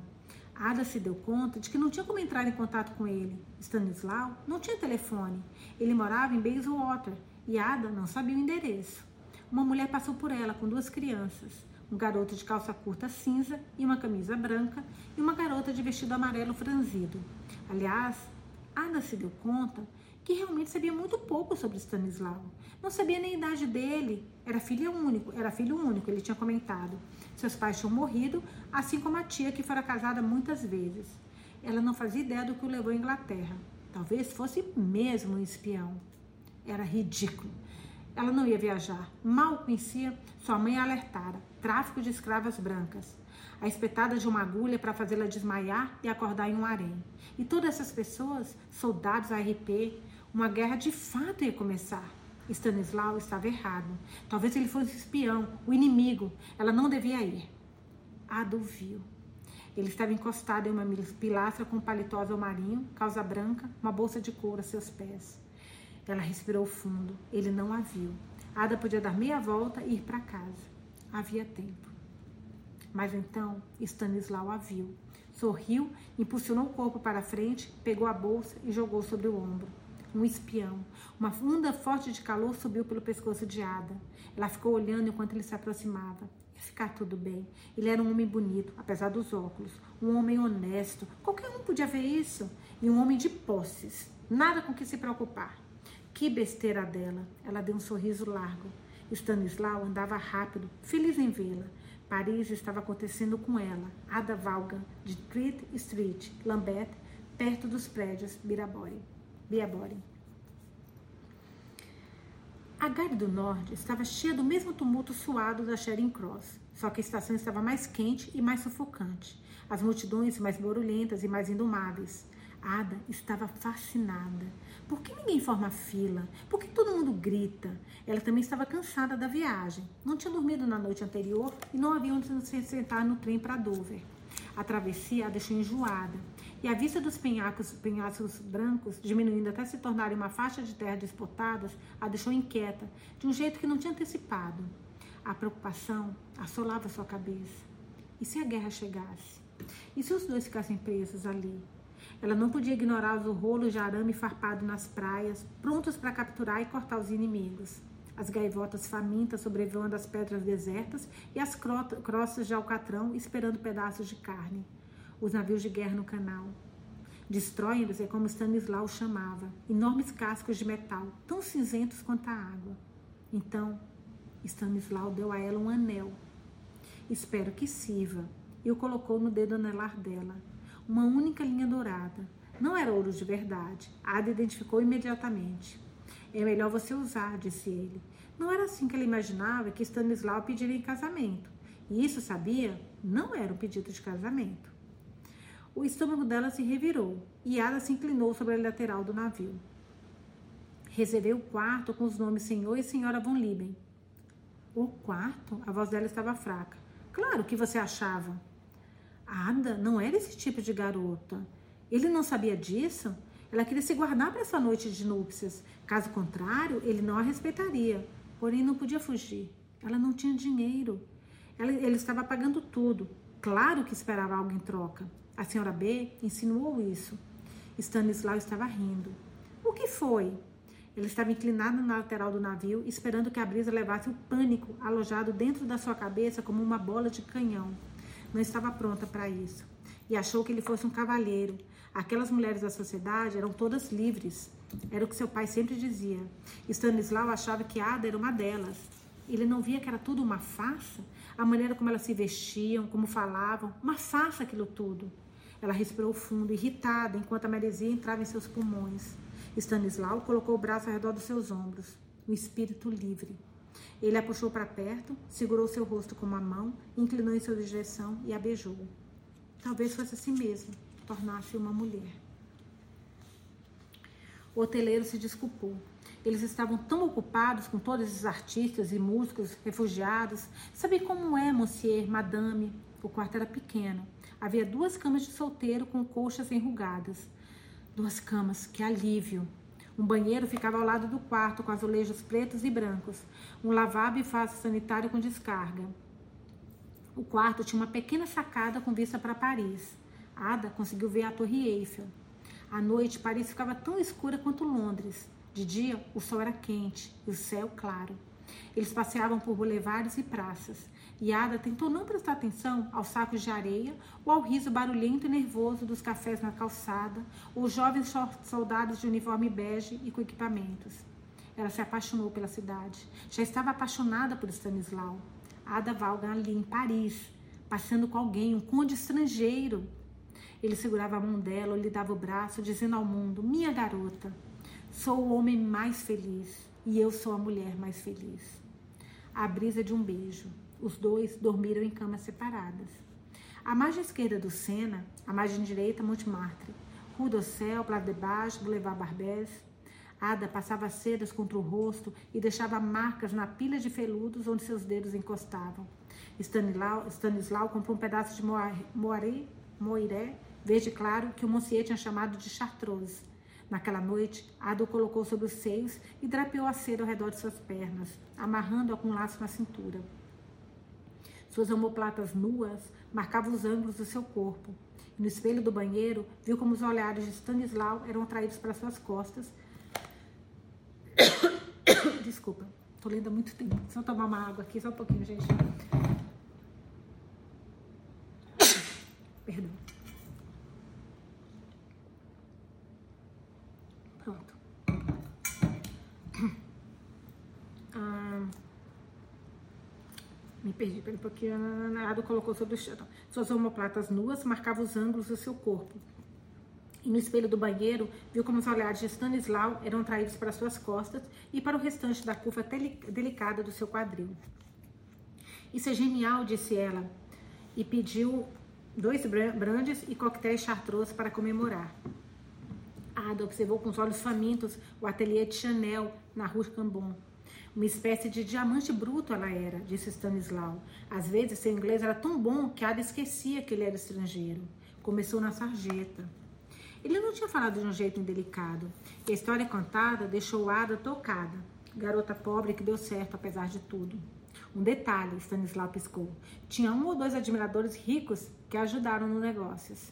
Ada se deu conta de que não tinha como entrar em contato com ele. Stanislau não tinha telefone. Ele morava em Bayswater e Ada não sabia o endereço. Uma mulher passou por ela com duas crianças. Um garoto de calça curta cinza e uma camisa branca e uma garota de vestido amarelo franzido. Aliás, Ada se deu conta que realmente sabia muito pouco sobre Stanislau. Não sabia nem a idade dele. Era filho único, era filho único, ele tinha comentado. Seus pais tinham morrido, assim como a tia que fora casada muitas vezes. Ela não fazia ideia do que o levou à Inglaterra. Talvez fosse mesmo um espião. Era ridículo. Ela não ia viajar. Mal conhecia, sua mãe a alertara. Tráfico de escravas brancas. A espetada de uma agulha para fazê-la desmaiar e acordar em um harém. E todas essas pessoas, soldados ARP, uma guerra de fato ia começar. Stanislau estava errado. Talvez ele fosse espião, o inimigo. Ela não devia ir. Ada viu. Ele estava encostado em uma pilastra com um paletó azul marinho, calça branca, uma bolsa de couro a seus pés. Ela respirou fundo. Ele não a viu. Ada podia dar meia volta e ir para casa. Havia tempo. Mas então Stanislau a viu. Sorriu, impulsionou o corpo para frente, pegou a bolsa e jogou sobre o ombro um espião. Uma onda forte de calor subiu pelo pescoço de Ada. Ela ficou olhando enquanto ele se aproximava. Ia ficar tudo bem. Ele era um homem bonito, apesar dos óculos. Um homem honesto. Qualquer um podia ver isso. E um homem de posses. Nada com que se preocupar. Que besteira dela. Ela deu um sorriso largo. Stanislau andava rápido, feliz em vê-la. Paris estava acontecendo com ela. Ada Valgan, de Treat Street, Lambeth, perto dos prédios Birabori. Biabori. A Gare do Norte estava cheia do mesmo tumulto suado da Charing Cross, só que a estação estava mais quente e mais sufocante, as multidões mais barulhentas e mais indomáveis. Ada estava fascinada. Por que ninguém forma fila? Por que todo mundo grita? Ela também estava cansada da viagem. Não tinha dormido na noite anterior e não havia onde se sentar no trem para Dover. A travessia a deixou enjoada e a vista dos penhascos, penhascos brancos, diminuindo até se tornarem uma faixa de terra despotadas, a deixou inquieta, de um jeito que não tinha antecipado. A preocupação assolava sua cabeça. E se a guerra chegasse? E se os dois ficassem presos ali? Ela não podia ignorar os rolos de arame farpado nas praias, prontos para capturar e cortar os inimigos. As gaivotas famintas sobrevoando as pedras desertas e as crostas de alcatrão esperando pedaços de carne os navios de guerra no canal. Destroem-nos é como Stanislau chamava, enormes cascos de metal, tão cinzentos quanto a água. Então, Stanislau deu a ela um anel. Espero que sirva. E o colocou no dedo anelar dela. Uma única linha dourada. Não era ouro de verdade. Ada identificou imediatamente. É melhor você usar, disse ele. Não era assim que ela imaginava que Stanislau pediria em casamento. E isso, sabia, não era um pedido de casamento. O estômago dela se revirou e Ada se inclinou sobre a lateral do navio. Reservei o quarto com os nomes Senhor e Senhora Von Lieben. O quarto? A voz dela estava fraca. Claro, o que você achava? Ada não era esse tipo de garota. Ele não sabia disso? Ela queria se guardar para essa noite de núpcias. Caso contrário, ele não a respeitaria. Porém, não podia fugir. Ela não tinha dinheiro. Ela, ele estava pagando tudo. Claro que esperava algo em troca. A senhora B insinuou isso. Stanislau estava rindo. O que foi? Ele estava inclinado na lateral do navio, esperando que a brisa levasse o pânico alojado dentro da sua cabeça como uma bola de canhão. Não estava pronta para isso. E achou que ele fosse um cavalheiro. Aquelas mulheres da sociedade eram todas livres. Era o que seu pai sempre dizia. Stanislau achava que Ada era uma delas. Ele não via que era tudo uma farsa? A maneira como elas se vestiam, como falavam, uma farsa aquilo tudo. Ela respirou fundo, irritada, enquanto a maresia entrava em seus pulmões. Stanislau colocou o braço ao redor dos seus ombros, o espírito livre. Ele a puxou para perto, segurou seu rosto com uma mão, inclinou em sua direção e a beijou. talvez fosse assim mesmo, tornar-se uma mulher. O hoteleiro se desculpou. Eles estavam tão ocupados com todos esses artistas e músicos refugiados. Sabe como é, monsieur, madame? O quarto era pequeno. Havia duas camas de solteiro com colchas enrugadas. Duas camas, que alívio! Um banheiro ficava ao lado do quarto, com azulejos pretos e brancos. Um lavabo e vaso sanitário com descarga. O quarto tinha uma pequena sacada com vista para Paris. Ada conseguiu ver a Torre Eiffel. À noite, Paris ficava tão escura quanto Londres. De dia, o sol era quente e o céu claro. Eles passeavam por bulevares e praças. E Ada tentou não prestar atenção aos sacos de areia ou ao riso barulhento e nervoso dos cafés na calçada ou jovens soldados de uniforme bege e com equipamentos. Ela se apaixonou pela cidade. Já estava apaixonada por Stanislau. Ada Valga ali em Paris, passando com alguém, um conde estrangeiro. Ele segurava a mão dela, lhe dava o braço, dizendo ao mundo: Minha garota, sou o homem mais feliz e eu sou a mulher mais feliz. A brisa de um beijo. Os dois dormiram em camas separadas. A margem esquerda do Sena, a margem direita, Montmartre. Rue do Céu, Place de Baixo, Boulevard Barbès. Ada passava sedas contra o rosto e deixava marcas na pilha de feludos onde seus dedos encostavam. Stanislau, Stanislau comprou um pedaço de moiré, moiré verde claro que o Monsieur tinha chamado de chartreuse. Naquela noite, Ada o colocou sobre os seios e drapeou a seda ao redor de suas pernas, amarrando-a com um laço na cintura. Suas omoplatas nuas marcavam os ângulos do seu corpo. no espelho do banheiro, viu como os olhares de Stanislau eram atraídos para suas costas Desculpa, tô lendo há muito tempo. Só tomar uma água aqui, só um pouquinho, gente. Perdão. Pronto. Ah, perdi, peraí um pouquinho. Nada colocou sobre. Suas omoplatas nuas marcavam os ângulos do seu corpo e no espelho do banheiro viu como os olhares de Stanislau eram traídos para suas costas e para o restante da curva delicada do seu quadril. Isso é genial, disse ela, e pediu dois brandes e coquetéis chartreuse para comemorar. Ada observou com os olhos famintos o ateliê de Chanel na rua Cambon. Uma espécie de diamante bruto ela era, disse Stanislau. Às vezes seu inglês era tão bom que Ada esquecia que ele era estrangeiro. Começou na sarjeta. Ele não tinha falado de um jeito indelicado. E a história contada deixou Ada tocada. Garota pobre que deu certo apesar de tudo. Um detalhe, Stanislau piscou. Tinha um ou dois admiradores ricos que ajudaram no negócios.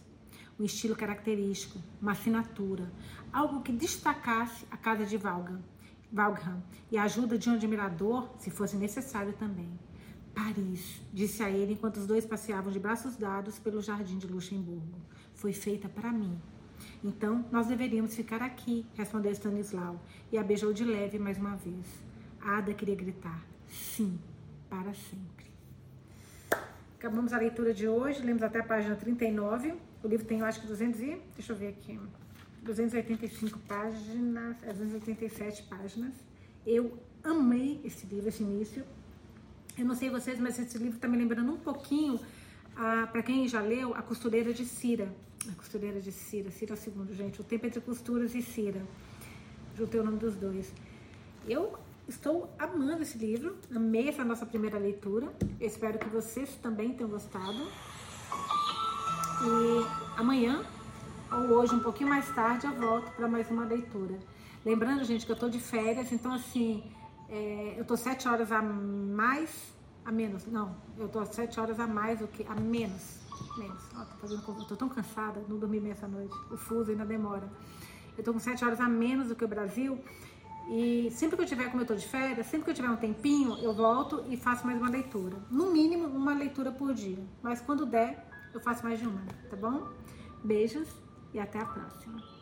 Um estilo característico, uma assinatura, algo que destacasse a casa de Valgham, Valgham e a ajuda de um admirador, se fosse necessário também. Paris, disse a ele enquanto os dois passeavam de braços dados pelo jardim de Luxemburgo. Foi feita para mim. Então, nós deveríamos ficar aqui, respondeu Stanislau, e a beijou de leve mais uma vez. Ada queria gritar, sim, para sempre. Acabamos a leitura de hoje, lemos até a página 39. O livro tem, eu acho que 200 e... deixa eu ver aqui, 285 páginas, 287 é, páginas. Eu amei esse livro, esse início. Eu não sei vocês, mas esse livro está me lembrando um pouquinho, ah, para quem já leu, A Costureira de Cira, a costureira de Cira, Cira segundo, gente. O tempo entre costuras e Cira. Juntei o nome dos dois. Eu estou amando esse livro, amei essa nossa primeira leitura. Eu espero que vocês também tenham gostado. E amanhã, ou hoje, um pouquinho mais tarde, eu volto para mais uma leitura. Lembrando, gente, que eu estou de férias, então assim, é, eu estou sete horas a mais, a menos, não, eu estou sete horas a mais do que a menos menos. Ó, tô fazendo, eu tô tão cansada, não dormi bem essa noite. O fuso ainda demora. Eu tô com sete horas a menos do que o Brasil. E sempre que eu tiver, como eu tô de férias, sempre que eu tiver um tempinho, eu volto e faço mais uma leitura. No mínimo, uma leitura por dia. Mas quando der, eu faço mais de uma, tá bom? Beijos e até a próxima.